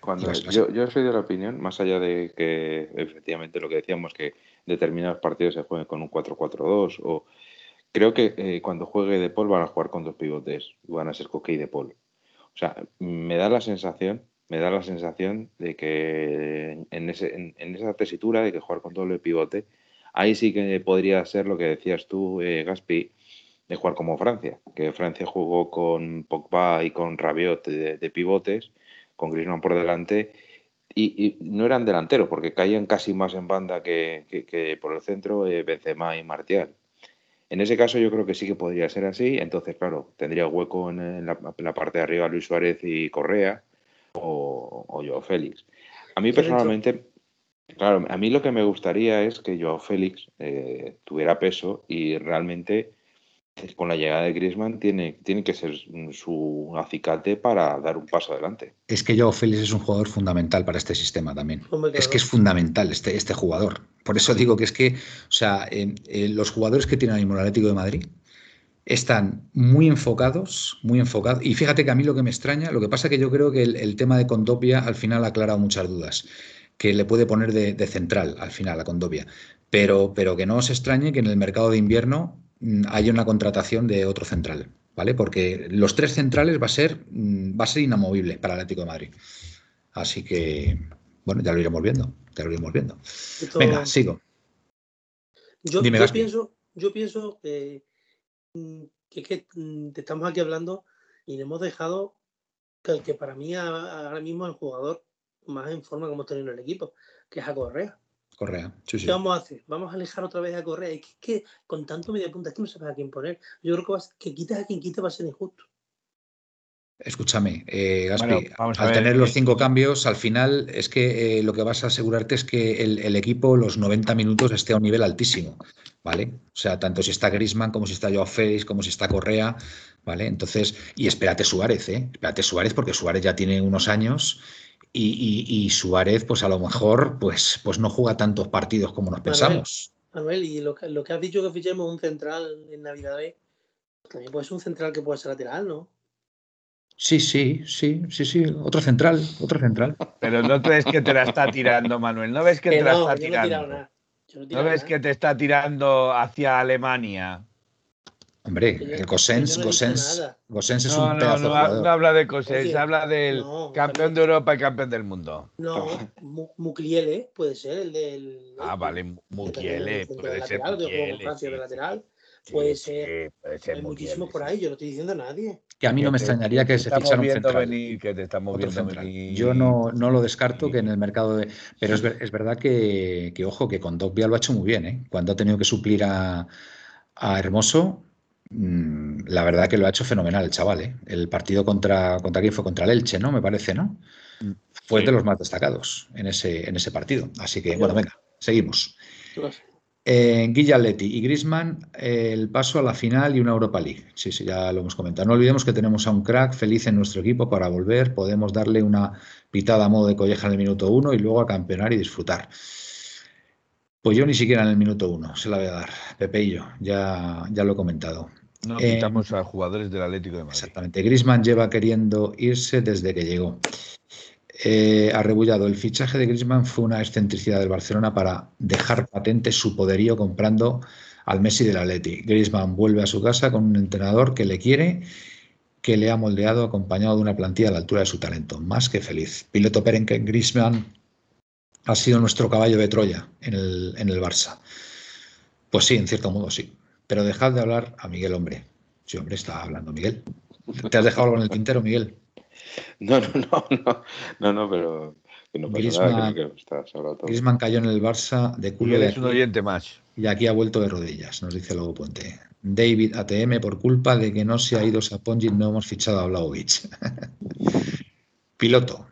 Cuando, yo, yo soy de la opinión, más allá de que efectivamente lo que decíamos, que determinados partidos se jueguen con un 4-4-2 o creo que eh, cuando juegue De Paul van a jugar con dos pivotes y van a ser Coque y De Paul. O sea, me da la sensación, me da la sensación de que en, ese, en, esa tesitura de que jugar con doble pivote, ahí sí que podría ser lo que decías tú, eh, Gaspi, de jugar como Francia, que Francia jugó con Pogba y con Rabiot de, pivotes con Griezmann por delante, y, no eran delanteros, porque caían casi más en banda que por el centro eh, Benzema y Martial. En ese caso yo creo que sí que podría ser así, entonces claro, tendría hueco en, en, la, en la, parte de arriba Luis Suárez y Correa o, o Joao Félix. A mí personalmente, claro, a mí lo que me gustaría es que Joao Félix eh, tuviera peso y realmente con la llegada de Griezmann tiene, tiene que ser su acicate para dar un paso adelante. Es que Joao Félix es un jugador fundamental para este sistema también. Es que es fundamental este, este jugador. Por eso digo que es que, o sea, eh, eh, los jugadores que tiene el Atlético de Madrid están muy enfocados, muy enfocados. Y fíjate que a mí lo que me extraña, lo que pasa que yo creo que el, el tema de Condopia al final ha aclarado muchas dudas, que le puede poner de, de central al final a Condopia. Pero, pero que no os extrañe que en el mercado de invierno hay una contratación de otro central, ¿vale? Porque los tres centrales va a ser, va a ser inamovible para el Atlético de Madrid. Así que, bueno, ya lo iremos viendo, ya lo iremos viendo. Esto, Venga, sigo. Yo, Dime, yo pienso, yo pienso que, que, que, estamos aquí hablando y le hemos dejado que el que para mí ahora mismo es el jugador más en forma que hemos tenido en el equipo, que es a Correa. Correa. Sí, sí. ¿Qué vamos a hacer? Vamos a alejar otra vez a Correa. Es que, es que con tanto media punta es que no sabes a quién poner. Yo creo que, vas, que quites a quien quite va a ser injusto. Escúchame, eh, Gaspi, bueno, al ver, tener los cinco cambios, al final es que eh, lo que vas a asegurarte es que el, el, equipo los 90 minutos esté a un nivel altísimo, ¿vale? O sea, tanto si está Grisman como si está Joao Félix, como si está Correa, ¿vale? Entonces, y espérate Suárez, ¿eh? Espérate Suárez porque Suárez ya tiene unos años y, y, y, Suárez, pues a lo mejor, pues, pues no juega tantos partidos como nos Manuel, pensamos. Manuel, y lo que, lo que has dicho que fichemos un central en Navidades, también puede ser un central que puede ser lateral, ¿no? Sí, sí, sí, sí, sí, otro central, otro central. Pero no ves que te la está tirando, Manuel, no ves que, que te no, la está tirando. No, no, no ves nada. que te está tirando hacia Alemania. Hombre, el Gosens, no Gosens, Gosens es no, un pedazo no, no, jugador. no habla de Gosens, Oye, habla del no, campeón de Europa y campeón del mundo. No, Mukiele puede ser el del. Ah, vale, Mukiele, puede ser lateral, Mukiele. Francia sí, de lateral. Puede sí, ser, puede ser hay muchísimos por ahí, yo no estoy diciendo a nadie. Que a mí no me extrañaría que, se fichara un central. Venir, que te estamos viendo venir. Yo no, no lo descarto que en el mercado de... Pero es, es verdad que, que, ojo, que con Dogbia lo ha hecho muy bien, ¿eh? Cuando ha tenido que suplir a, a Hermoso, la verdad que lo ha hecho fenomenal el chaval. ¿eh? El partido contra, contra quién fue contra el Elche, ¿no? Me parece, ¿no? Fue sí. de los más destacados en ese, en ese partido. Así que, bueno, venga, seguimos. Eh, Guilla Leti y Grisman, eh, el paso a la final y una Europa League. Sí, sí, ya lo hemos comentado. No olvidemos que tenemos a un crack feliz en nuestro equipo para volver. Podemos darle una pitada a modo de colleja en el minuto uno y luego a campeonar y disfrutar. Pues yo ni siquiera en el minuto uno se la voy a dar. Pepe y yo, ya, ya lo he comentado. No quitamos eh, a jugadores del Atlético de Madrid. Exactamente. Grisman lleva queriendo irse desde que llegó. Eh, arrebullado. El fichaje de Grisman fue una excentricidad del Barcelona para dejar patente su poderío comprando al Messi del Atleti. Grisman vuelve a su casa con un entrenador que le quiere, que le ha moldeado acompañado de una plantilla a la altura de su talento. Más que feliz. Piloto Perenque Grisman ha sido nuestro caballo de Troya en el, en el Barça. Pues sí, en cierto modo sí. Pero dejad de hablar a Miguel, hombre. Sí, hombre, está hablando Miguel. ¿Te has dejado algo en el tintero, Miguel? No, no, no, no, no, no pero que no pasa Griezmann, que, todo. Cayó en el Barça de culo de es un oyente más. y aquí ha vuelto de rodillas, nos dice Lobo Puente. David ATM, por culpa de que no se ha ido Sapongi, no hemos fichado a Blaovic. (laughs) Piloto,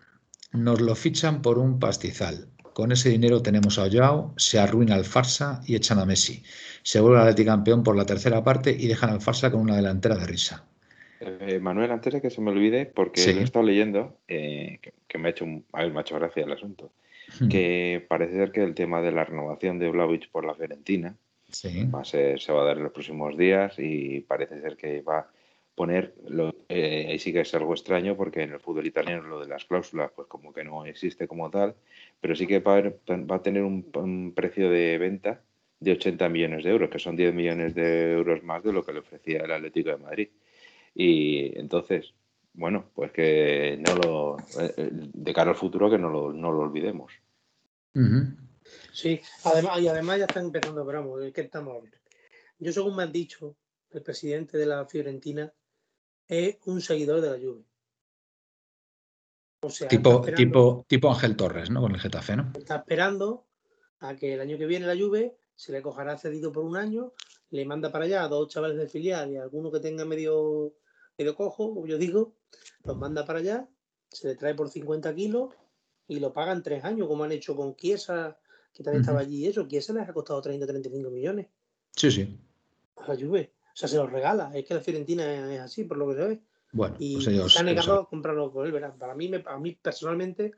nos lo fichan por un pastizal. Con ese dinero tenemos a Joao, se arruina el Farsa y echan a Messi. Se vuelve al campeón por la tercera parte y dejan al Farsa con una delantera de risa. Eh, Manuel, antes de que se me olvide, porque Sí. lo he estado leyendo, eh, que, que me ha hecho un, a ver, me ha hecho gracia el asunto, Hmm. que parece ser que el tema de la renovación de Vlahovic por la Fiorentina Sí. va a ser, se va a dar en los próximos días y parece ser que va poner, lo, eh, ahí sí que es algo extraño porque en el fútbol italiano lo de las cláusulas pues como que no existe como tal, pero sí que va a, haber- va a tener un, un precio de venta de 80 millones de euros, que son 10 millones de euros más de lo que le ofrecía el Atlético de Madrid. Y entonces, bueno, pues que no lo, eh, de cara al futuro que no lo, no lo olvidemos. Sí, además, y además ya están empezando, pero vamos, que estamos a ver. Yo, según me han dicho, el presidente de la Fiorentina es un seguidor de la Juve. O sea, Tipo, tipo, tipo Ángel Torres, ¿no? Con el Getafe, ¿no? está esperando a que el año que viene la Juve se le cojará cedido por un año, le manda para allá a dos chavales de filial y a alguno que tenga medio, medio cojo, como yo digo, los manda para allá, se le trae por 50 kilos y lo pagan tres años, como han hecho con Chiesa, que también estaba allí. y Eso, Chiesa les ha costado 30-35 millones Sí, sí. a la Juve. O sea, se los regala. Es que la Fiorentina es así, por lo que se ve. Bueno, Y pues ellos. se ha ellos negado a comprarlo por él. verás. Para mí, me- a mí personalmente,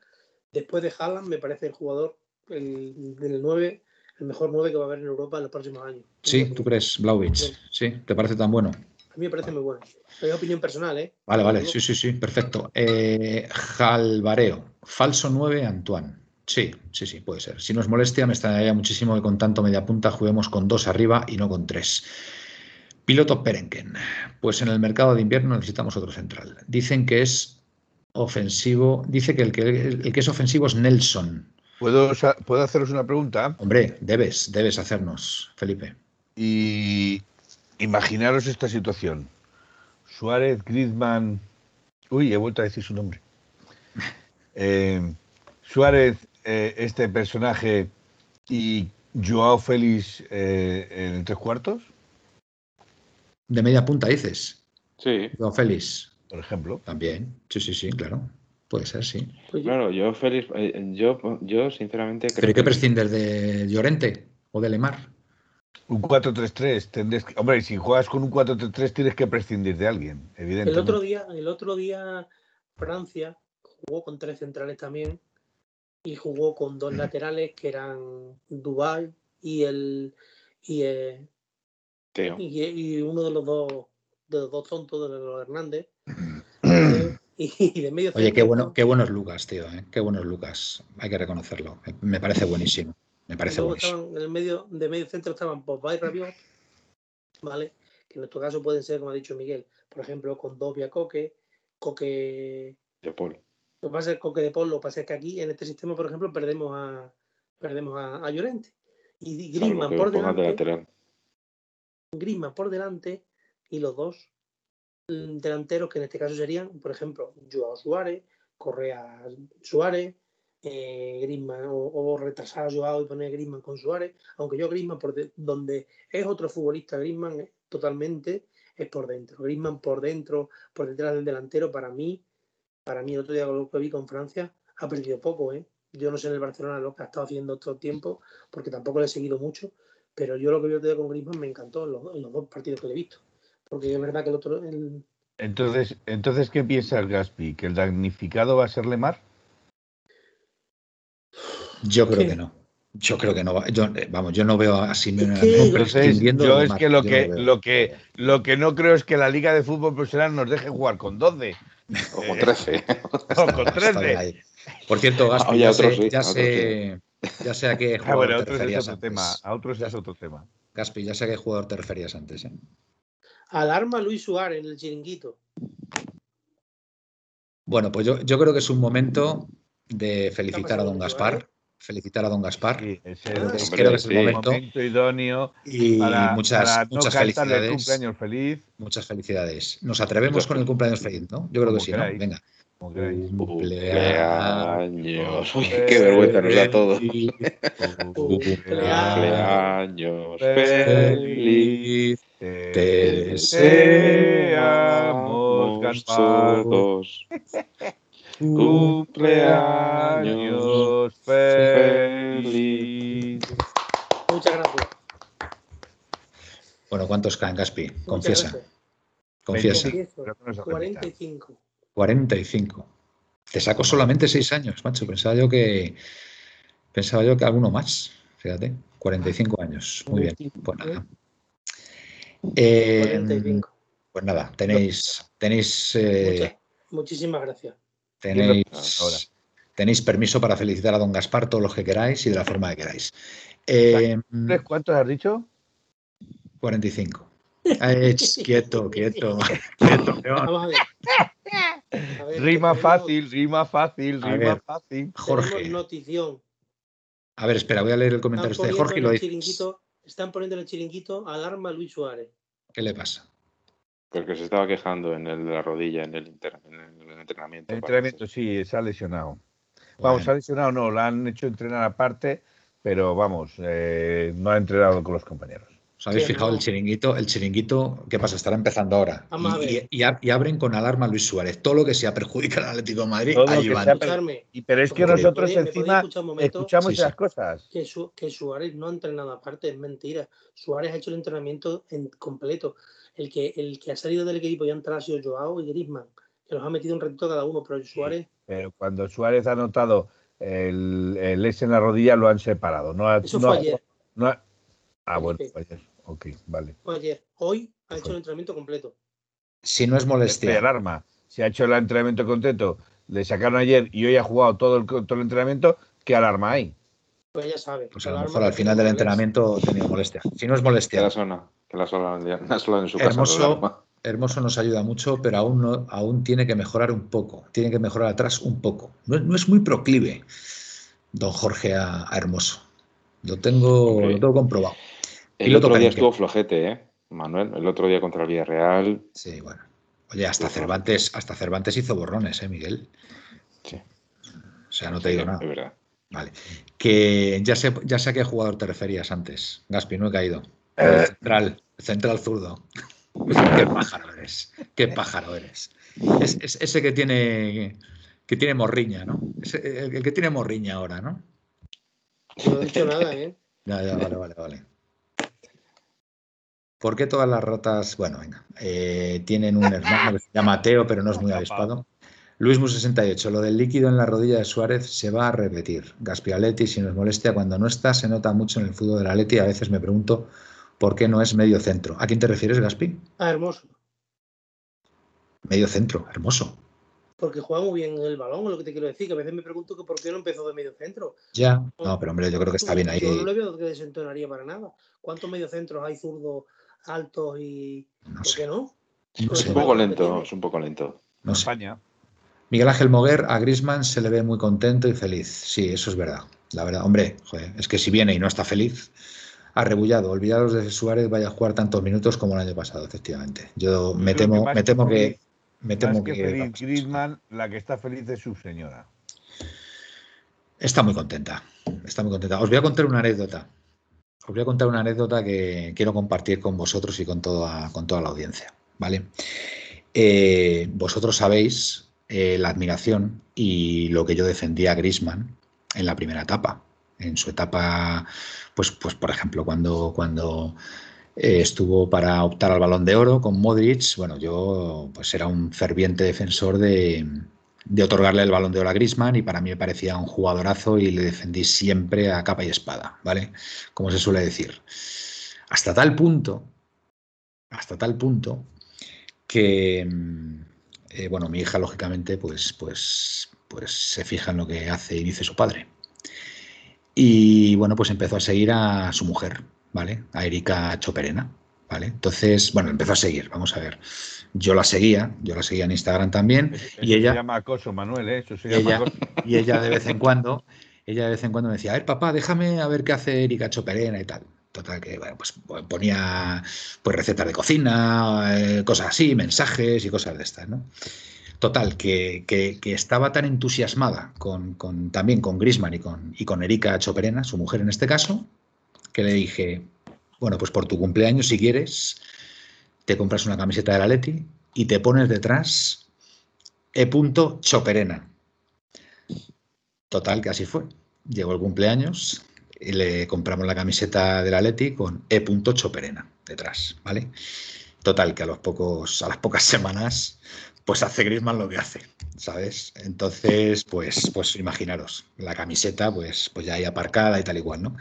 después de Haaland, me parece el jugador el, del 9, el mejor 9 que va a haber en Europa en los próximos años. Sí, ¿tú crees, Blauvich? Sí. Sí, ¿te parece tan bueno? A mí me parece muy bueno. Pero es opinión personal, ¿eh? Vale, vale, sí, sí, sí, perfecto. Eh, Jalvareo, falso 9, Antoine. Sí, sí, sí, puede ser. Si nos molestia, me extrañaría muchísimo que con tanto media punta juguemos con dos arriba y no con tres. Piloto Perenken. Pues en el mercado de invierno necesitamos otro central. Dicen que es ofensivo. Dice que el que, el que es ofensivo es Nelson. ¿Puedo, sa- ¿Puedo haceros una pregunta? Hombre, debes, debes hacernos, Felipe. Y imaginaros esta situación. Suárez, Griezmann... Uy, he vuelto a decir su nombre. (laughs) Eh, Suárez, eh, este personaje, y Joao Félix eh, en tres cuartos, De media punta dices. Sí, Joao Félix. por ejemplo. También. Sí, sí, sí, claro. Puede ser, sí. Pues claro, yo Félix, eh, yo, yo sinceramente creo ¿Pero qué que- prescindes de Llorente o de Lemar? Un 4-3-3, tendréis que- hombre, si juegas con un 4-3-3 tienes que prescindir de alguien, el evidentemente. otro día, el otro día Francia jugó con tres centrales también y jugó con dos laterales que eran Dubai y el y, eh, Teo. y, y uno de los dos de los dos tontos de los Hernández (clears throat) eh, y, de medio Oye, qué bueno, qué bueno es Lucas, tío, ¿eh? Qué bueno es Lucas. Hay que reconocerlo. Me parece buenísimo. Me parece buenísimo. en el medio de medio centro estaban Pogba y Rabiot vale que en nuestro caso pueden ser como ha dicho Miguel por ejemplo con Dobia Coque Coque De Paul. Lo que pasa es Coque de Paul, lo que pasa es que aquí en este sistema, por ejemplo, perdemos a perdemos a, a Llorente. Y Griezmann por de delante, lateral. Griezmann por delante y los dos mm, delanteros que en este caso serían, por ejemplo, Joao Suárez, Correa Suárez, eh, o, retrasar a Joao y poner Griezmann con Suárez, aunque yo Griezmann por de- donde es otro futbolista Griezmann eh, totalmente es por dentro. Griezmann por dentro, por detrás del delantero para mí, para mí el otro día lo que vi con Francia ha perdido poco, ¿eh? Yo no sé en el Barcelona lo que ha estado haciendo estos tiempos, porque tampoco le he seguido mucho, pero yo lo que vi el con Griezmann me encantó en los, en los dos partidos que le he visto. Porque es verdad que el otro, el- Entonces, entonces, ¿qué piensas, Gaspi? ¿Que el damnificado va a ser Lemar? Yo creo ¿Qué? que no. Yo creo que no. va- Yo, eh, vamos, yo no veo a Simeone Es que- ahora mismo Entonces, prescindiendo yo es Lemar. que lo que, no lo que lo que no creo es que la Liga de Fútbol Profesional nos deje jugar con 12 O con 13. (laughs) o con Está bien 13. ahí. Por cierto, Gaspi, Oye, ya, sé, sí, ya, sé, ya sé a qué Ah, (laughs) jugador bueno, a te es referías otro antes. tema. A otros es otro tema. Gaspi, ya sé a qué jugador te referías antes. ¿eh? alarma Luis Suárez en el chiringuito. Bueno, pues yo, yo creo que es un momento de felicitar a don Gaspar. Felicitar a don Gaspar. Sí, ese Ah, es Creo que es, hombre, creo que es el sí. el momento. momento idóneo Y para, muchas, para no muchas el felicidades. cumpleaños feliz. Muchas felicidades. ¿Nos atrevemos con el cumpleaños feliz, no? Yo creo que sí, ¿no? Venga. Cumpleaños. Uy, qué vergüenza nos da todo. (laughs) Cumpleaños feliz. Te deseamos, todos. Cumpleaños feliz. Muchas gracias. Bueno, ¿cuántos caen, Gaspi? Confiesa. Confiesa. Confieso, Creo que no se repita. 45. 45. Te saco solamente 6 años, macho. Pensaba yo que. Pensaba yo que alguno más. Fíjate. 45 años. Muy bien. Pues nada. Eh, 45. pues nada, tenéis. Tenéis. eh, muchísimas gracias. tenéis. Ahora. Tenéis permiso para felicitar a don Gaspar todos los que queráis y de la forma que queráis. Eh, ¿Tres cuántos has dicho? 45. Eh, ch, quieto, quieto, (laughs) quieto. Vamos a ver. Ver, Rima tenemos- fácil, rima fácil, rima ver. fácil. Jorge. notición. A ver, espera, voy a leer el comentario este de Jorge y lo chiringuito, están poniendo en el chiringuito alarma a Luis Suárez. ¿Qué le pasa? Porque se estaba quejando en el de la rodilla, en el, inter- en el entrenamiento. El parece. entrenamiento sí, se ha lesionado. Vamos, se ha lesionado, no, la han hecho entrenar aparte, pero vamos, eh, no ha entrenado con los compañeros. ¿Os habéis fijado no. el chiringuito? El chiringuito, ¿qué pasa? Estará empezando ahora. Vamos a Y, ver. y- y ab- y abren con alarma a Luis Suárez. Todo lo que sea perjudicar al Atlético de Madrid, Todo ahí van. Y, pero es que nosotros ¿me podéis- me podéis encima escuchamos Sí, sí. esas cosas. que, Su- que Suárez no ha entrenado aparte, es mentira. Suárez ha hecho el entrenamiento en completo. El que, el que ha salido del equipo y ha entrado ha sido Joao y Griezmann, que los ha metido un ratito cada uno, pero Suárez, Pero cuando Suárez ha notado el, el S en la rodilla, lo han separado. No ha, eso no fue ha- ayer, no ha- ah, bueno, fue ayer. Ok, vale. ayer. Hoy ha hecho el entrenamiento completo. Si no es molestia. alarma. Si ha hecho el entrenamiento contento, le sacaron ayer y hoy ha jugado todo el, todo el entrenamiento, ¿qué alarma hay? Pues ya sabe. Pues a lo mejor al final del entrenamiento ha tenido molestia. Si no es Que molestia, la zona, que la en su. Hermoso. Hermoso nos ayuda mucho, pero aún, no, aún tiene que mejorar un poco. Tiene que mejorar atrás un poco. No, es- no es muy proclive, don Jorge, a, a Hermoso. Lo tengo, Hombre. lo tengo comprobado. El Piloto otro día estuvo flojete, ¿eh? Manuel, el otro día contra el Villarreal. Sí, bueno. Oye, hasta. Cervantes, hasta Cervantes hizo borrones, ¿eh, Miguel? Sí, O sea, no te digo es nada. verdad. Vale. Que ya sé, ya sé a qué jugador te referías antes. Gaspi, no he caído. Eh. Central, central zurdo. (laughs) qué pájaro eres. Qué pájaro eres. Es, es ese que tiene que tiene morriña, ¿no? Ese- el, el que tiene morriña ahora, ¿no? No he dicho nada, ¿eh? (laughs) Ya, ya, vale, vale, vale. ¿Por qué todas las ratas, bueno, venga, eh, tienen un hermano que se llama Teo, pero no es (laughs) muy avispado? Luis Mu 68, lo del líquido en la rodilla de Suárez se va a repetir. Gaspialetti, si nos molestia, cuando no está, se nota mucho en el fútbol del Atleti. A veces me pregunto por qué no es medio centro. ¿A quién te refieres, Gaspi? Ah, hermoso. Medio centro, hermoso. Porque juega muy bien el balón, es lo que te quiero decir. Que a veces me pregunto que por qué no empezó de medio centro. Ya. No, pero hombre, yo creo que está bien ahí. Yo no le veo que desentonaría para nada. ¿Cuántos mediocentros hay zurdos altos y No por qué no? no Es un poco lento, es un poco lento. no sé. España. Miguel Ángel Moguer, a Grisman se le ve muy contento y feliz. Sí, eso es verdad. La verdad, hombre, joder, es que si viene y no está feliz, arrebullado. Olvidados de que Suárez vaya a jugar tantos minutos como el año pasado, efectivamente. Yo me creo que temo, más me que temo que. feliz- Me temo que que. feliz Griezmann, la que está feliz es su señora. Está muy contenta. Está muy contenta. Os voy a contar una anécdota. Os voy a contar una anécdota que quiero compartir con vosotros y con toda, con toda la audiencia. ¿Vale? Eh, vosotros sabéis eh, la admiración y lo que yo defendía a Grisman en la primera etapa. En su etapa, pues, pues por ejemplo, cuando, cuando eh, estuvo para optar al balón de oro con Modric, bueno, yo pues era un ferviente defensor de, de otorgarle el balón de oro a Grisman y para mí me parecía un jugadorazo y le defendí siempre a capa y espada, ¿vale? Como se suele decir. Hasta tal punto, hasta tal punto que, mm, eh, bueno, mi hija lógicamente pues, pues, pues se fija en lo que hace y dice su padre. Y bueno, pues empezó a seguir a su mujer, ¿vale? A Erika Choperena, ¿vale? Entonces, bueno, empezó a seguir, vamos a ver. Yo la seguía, yo la seguía en Instagram también Eso y ella se llama acoso, Manuel, ¿eh? Eso se llama ella, acoso. (laughs) y ella de vez en cuando, ella de vez en cuando me decía, a ver, papá, déjame a ver qué hace Erika Choperena y tal. Total, que bueno, pues ponía pues recetas de cocina, eh, cosas así, mensajes y cosas de estas, ¿no? Total, que, que- que estaba tan entusiasmada con, con- también con Grisman y con, y con Erika Choperena, su mujer en este caso, que le dije, bueno, pues por tu cumpleaños, si quieres, te compras una camiseta de la Leti y te pones detrás E. Choperena. Total, que así fue. Llegó el cumpleaños y le compramos la camiseta del Atleti con E. Choperena detrás, ¿vale? Total, que a los pocos, a las pocas semanas, pues hace Griezmann lo que hace, ¿sabes? Entonces, pues, pues imaginaros, la camiseta, pues, pues ya ahí aparcada y tal igual, ¿no?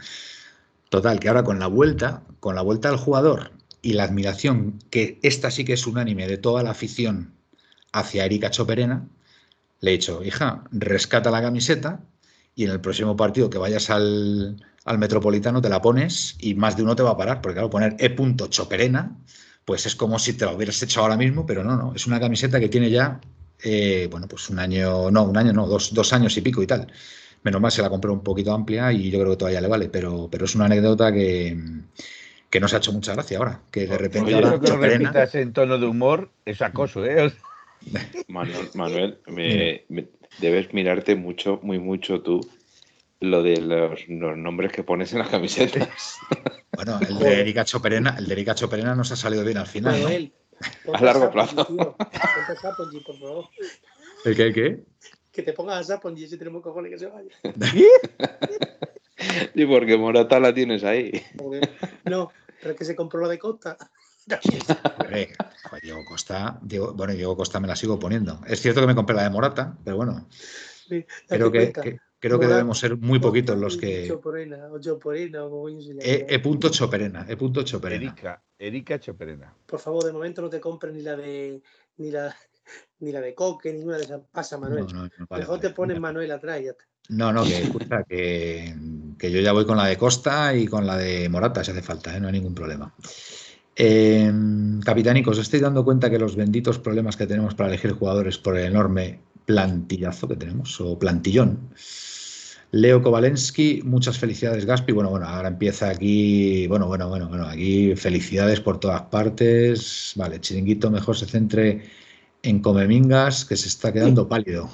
Total, que ahora con la vuelta, con la vuelta del jugador y la admiración, que esta sí que es unánime de toda la afición hacia Erika Choperena, le he dicho, hija, rescata la camiseta y en el próximo partido que vayas al, Metropolitano te la pones y más de uno te va a parar, porque claro, poner E. Choperena, pues es como si te la hubieras hecho ahora mismo, pero no, no, es una camiseta que tiene ya, eh, bueno, pues un año, no, un año no, dos, dos años y pico y tal. Menos mal se la compró un poquito amplia y yo creo que todavía le vale, pero, pero es una anécdota que, que nos ha hecho mucha gracia ahora, que de repente ahora que en tono de humor es acoso, ¿eh? (laughs) Manuel, me, debes mirarte mucho, muy mucho tú lo de los, nombres que pones en las camisetas. (laughs) Bueno, el de Erika Choperena, el de Erika Choperena nos ha salido bien al final. a largo plazo. ¿El qué? ¿El qué? Que te pongas a Sapongi si tenemos cojones que se vaya. y (laughs) porque Morata la tienes ahí. No, pero es que se compró la de Costa. Diego Costa, bueno, Diego Costa me la sigo poniendo. Es cierto que me compré la de Morata, pero bueno. creo que, creo que debemos ser muy poquitos los que. Choperena, o Choperena, o e, e, punto Choperena, E punto Choperena. Erika, Erika Choperena. Por favor, de momento no te compres ni la de ni la ni la de Coque, ninguna de esas. Pasa, Manuel. Mejor te pones Manuel atrás y ya está. No, no, que, (laughs) que, que, yo ya voy con la de Costa y con la de Morata si hace falta, ¿eh? no hay ningún problema. Eh, Capitánicos, os estoy dando cuenta que los benditos problemas que tenemos para elegir jugadores por el enorme plantillazo que tenemos, o plantillón. Leo Kovalensky, muchas felicidades, Gaspi. Bueno, bueno, ahora empieza aquí, bueno, bueno, bueno, bueno, aquí felicidades por todas partes. Vale, Chiringuito mejor se centre en Comemingas, que se está quedando pálido.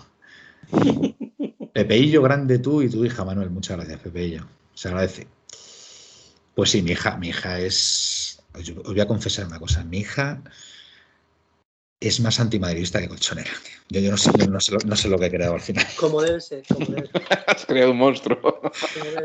Pepeillo grande tú y tu hija, Manuel. Muchas gracias, Pepeillo. Se agradece. Pues sí, mi hija, mi hija es os voy a confesar una cosa. Mi hija es más antimadridista que colchonera. Yo, yo, no, sé, no, sé, lo, que he creado al final. Como debe ser. (laughs) Has creado un monstruo.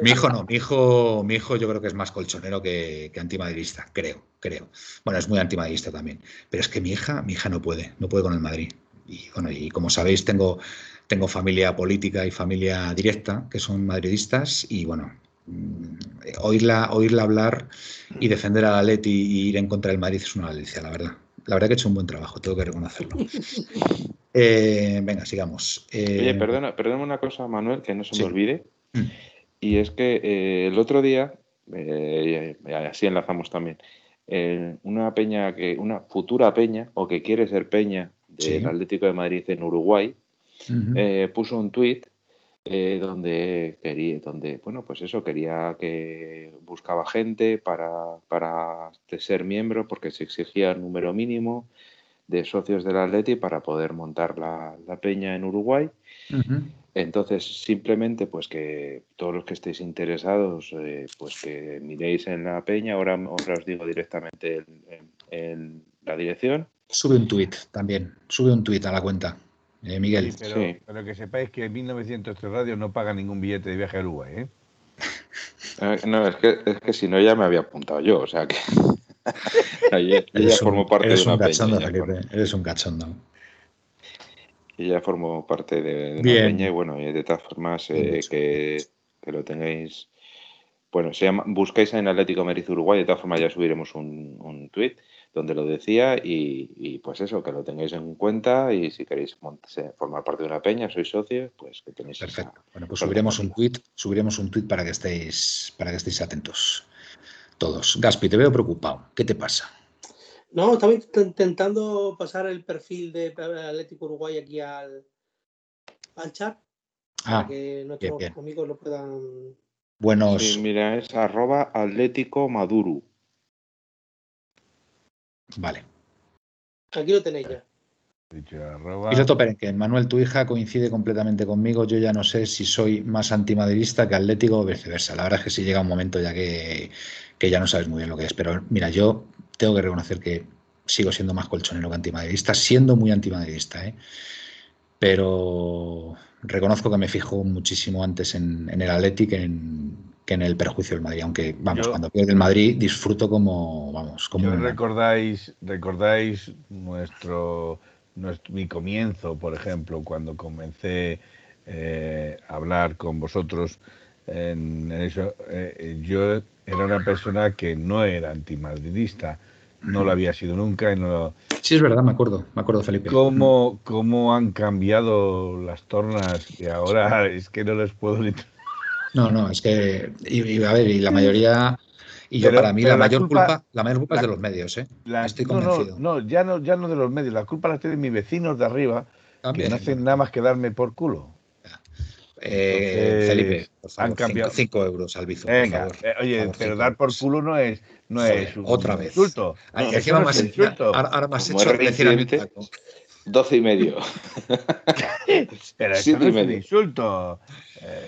mi hijo no. Mi hijo, mi hijo yo creo que es más colchonero que, que antimadridista. Creo, creo. Bueno, es muy antimadridista también. Pero es que mi hija, mi hija no puede. No puede con el Madrid. Y bueno, y como sabéis, tengo, tengo familia política y familia directa que son madridistas. Y bueno, Mm, oírla, oírla hablar y defender a Leti y ir en contra del Madrid es una delicia, la verdad. La verdad que ha hecho un buen trabajo, tengo que reconocerlo. (laughs) Eh, venga, sigamos. Eh, Oye, perdona, perdona una cosa, Manuel, que no se me olvide. Mm. Y es que eh, el otro día, así enlazamos también, una peña que, una futura peña, o que quiere ser peña del Atlético de Madrid en Uruguay, puso un tuit eh, donde quería, donde, bueno, pues eso, quería que buscaba gente para, para ser miembro porque se exigía el número mínimo de socios del Atleti para poder montar la, peña en Uruguay. Entonces, simplemente, pues que todos los que estéis interesados, eh, pues que miréis en la peña. Ahora, os digo directamente en, la dirección. Sube un tuit también, sube un tuit a la cuenta. Eh, Miguel. pero, que sepáis que 1903 Radio no paga ningún billete de viaje a Uruguay, ¿eh? no, es que, es que si no ya me había apuntado yo, o sea que. (laughs) formo parte de una cachondo, Felipe, eres un cachondo. Y ya formo parte de, una peña y bueno, y de todas formas eh, que, que, lo tengáis. Bueno, se llama, buscáis en Atlético Madrid Uruguay, de todas formas ya subiremos un, un tweet donde lo decía y, pues eso, que lo tengáis en cuenta y si queréis formar parte de una peña, sois socios, pues que tenéis. Perfecto. bueno, pues subiremos un tweet, subiremos un tweet para que estéis, para que estéis atentos todos. Gaspi, te veo preocupado. ¿Qué te pasa? No, estaba intentando pasar el perfil de Atlético Uruguay aquí al, al chat para ah, que nuestros amigos lo puedan. Buenos. mira, es arroba Atlético Maduro. Vale. Aquí lo tenéis ya. Piloto que Manuel, tu hija coincide completamente conmigo. Yo ya no sé si soy más antimadridista que atlético o viceversa. La verdad es que sí llega un momento ya que, ya no sabes muy bien lo que es. Pero mira, yo tengo que reconocer que sigo siendo más colchonero que antimadridista, siendo muy antimadridista. ¿eh? Pero reconozco que me fijo muchísimo antes en, el Atlético que en, que en el perjuicio del Madrid. Aunque, vamos, Yo- cuando pierde el Madrid disfruto como, vamos, como Yo recordáis, recordáis nuestro, nuestro- mi comienzo, por ejemplo, cuando comencé eh, a hablar con vosotros en, en eso. eh, yo era una persona que no era antimadridista, no lo había sido nunca y no lo- Sí, es verdad, me acuerdo, me acuerdo, Felipe. ¿Cómo, cómo han cambiado las tornas y ahora es que no les puedo ni... No, no, es que, y, y, a ver, y la mayoría, y yo Pero- para mí la la mayor culpa- culpa, la mayor culpa es de los medios, ¿eh? La- Estoy no, no, convencido. no, ya no, ya no de los medios, la culpa la tienen mis vecinos de arriba, que También. no hacen nada más que darme por culo. Eh, Entonces, Felipe, por favor, han cambiado. 5 euros al Bizum, por Venga, favor. eh, oye, Por favor, pero cinco dar por culo no es, no Joder, es un otra vez. insulto. Ay, No, eso no has- un insulto. ahora, ahora me has Como hecho decir a mi reincidente. taco. Doce y medio. (laughs) Pero eso siete no y es un medio. insulto. Eh,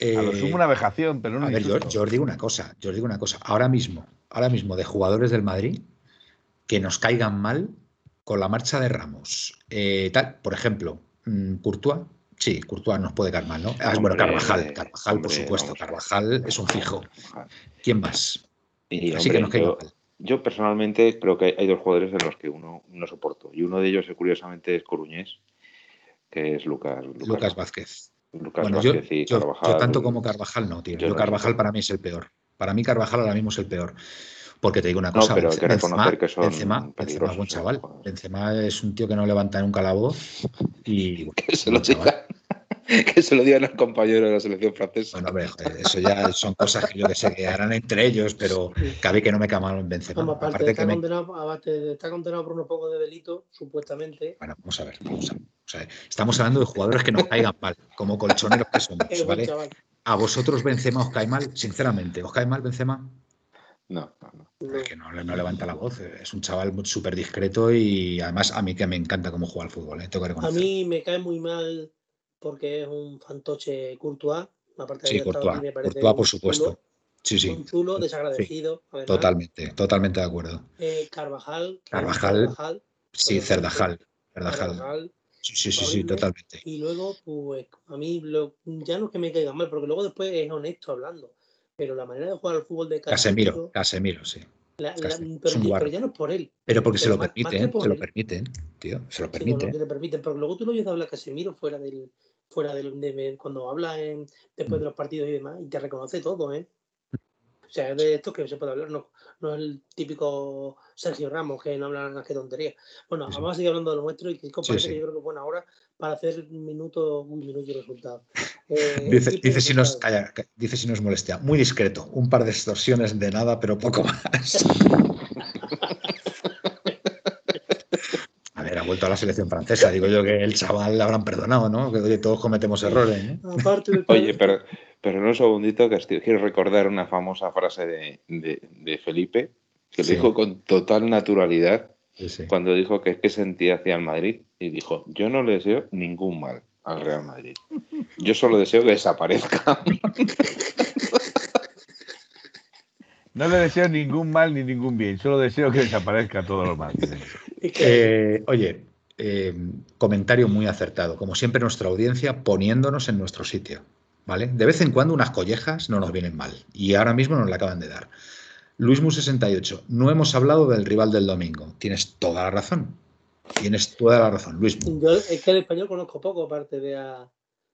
a lo Eh, sumo una vejación, pero no A ver, yo, os digo una cosa, yo os digo una cosa. Ahora mismo, ahora mismo de jugadores del Madrid que nos caigan mal con la marcha de Ramos. Eh, tal, por ejemplo, mm, Courtois. Sí, Courtois nos puede caer mal, ¿no? Ah, bueno, Hombre, Carvajal, Carvajal, por supuesto. Carvajal es un fijo. ¿Quién más? Y, Así hombre, que nos caiga yo, mal. yo personalmente creo que hay, dos jugadores en los que uno no soporto. Y uno de ellos, eh, curiosamente, es Coruñés, que es Lucas, Lucas, Lucas Vázquez. Lucas Bueno, yo, y yo- yo Carvajal. tanto como Carvajal no, tío. yo Yo, no Carvajal para mí es el peor. Para mí Carvajal ahora mismo es el peor. Porque te digo una No, cosa, pero hay que reconocer Benzema, que son Benzema, Benzema es buen chaval. jugadores. Benzema es un tío que no levanta nunca la voz y (laughs) Que se lo chaval. (laughs) Que se lo digan al compañero de la selección francesa. Bueno, hombre, joder, eso ya son cosas que yo que sé que harán entre ellos, pero cabe que no me cae en Benzema. Vamos, aparte, Aparte de que me- condenado, aparte de estar condenado por unos pocos de delito, supuestamente. Bueno, vamos a ver, vamos a ver. A. Estamos hablando de jugadores que nos caigan mal, como colchoneros que somos, ¿vale? ¿A vosotros Benzema os cae mal? Sinceramente, ¿os cae mal Benzema? No, no, no. Es que no, no levanta la voz, es un chaval súper discreto y además a mí que me encanta cómo juega al fútbol, ¿eh? tengo que A mí me cae muy mal porque es un fantoche Courtois. Aparte de Sí, estado Courtois, me parece Courtois, por supuesto. chulo, Sí, sí, Un chulo, desagradecido. totalmente, totalmente de acuerdo. Eh, Carvajal. Carvajal, Sí, Cerdajal, Cerdajal. Sí, sí, sí, sí, totalmente. Y luego, pues, a mí lo- ya no es que me caiga mal, porque luego después es honesto hablando. Pero la manera de jugar al fútbol de Casemiro, Casemiro, sí. la- Casemiro, pero, ya- guarro. pero ya no es por él. Pero porque se lo más- permiten, por se lo permiten, tío, se lo Sí, bueno, permiten. te permiten, pero luego tú lo oyes hablar a Casemiro fuera del, fuera del, de- cuando habla en- después Mm. de los partidos y demás, y te reconoce todo, ¿eh? O sea, es de esto que se puede hablar, no, no es el típico Sergio Ramos que no habla nada que tontería. Bueno, Sí, vamos a seguir hablando de lo nuestro y que parece sí. que yo creo que buena hora para hacer un minuto, un minuto y resultado. (laughs) Eh, Dice, dice, si nos, calla, dice si nos molestia. Muy discreto. Un par de extorsiones de nada, pero poco más. (laughs) A ver, ha vuelto a la selección francesa. Digo yo que el chaval le habrán perdonado, ¿no? Que oye, todos cometemos errores. ¿no? Aparte de todo Oye, pero, pero en un segundito que estoy- quiero recordar una famosa frase de, de- de Felipe, que lo Sí. dijo con total naturalidad Sí, sí. cuando dijo que qué sentía hacia el Madrid y dijo, yo no le deseo ningún mal al Real Madrid. Yo solo deseo que desaparezca. (laughs) No le deseo ningún mal ni ningún bien, solo deseo que desaparezca todo lo mal. que- (laughs) Eh, oye, eh, comentario muy acertado. Como siempre, nuestra audiencia poniéndonos en nuestro sitio. ¿Vale? De vez en cuando unas collejas no nos vienen mal. Y ahora mismo nos la acaban de dar. Luismu68, no hemos hablado del rival del domingo. Tienes toda la razón. Tienes toda la razón, Luismu. yo es que el español conozco poco, aparte de a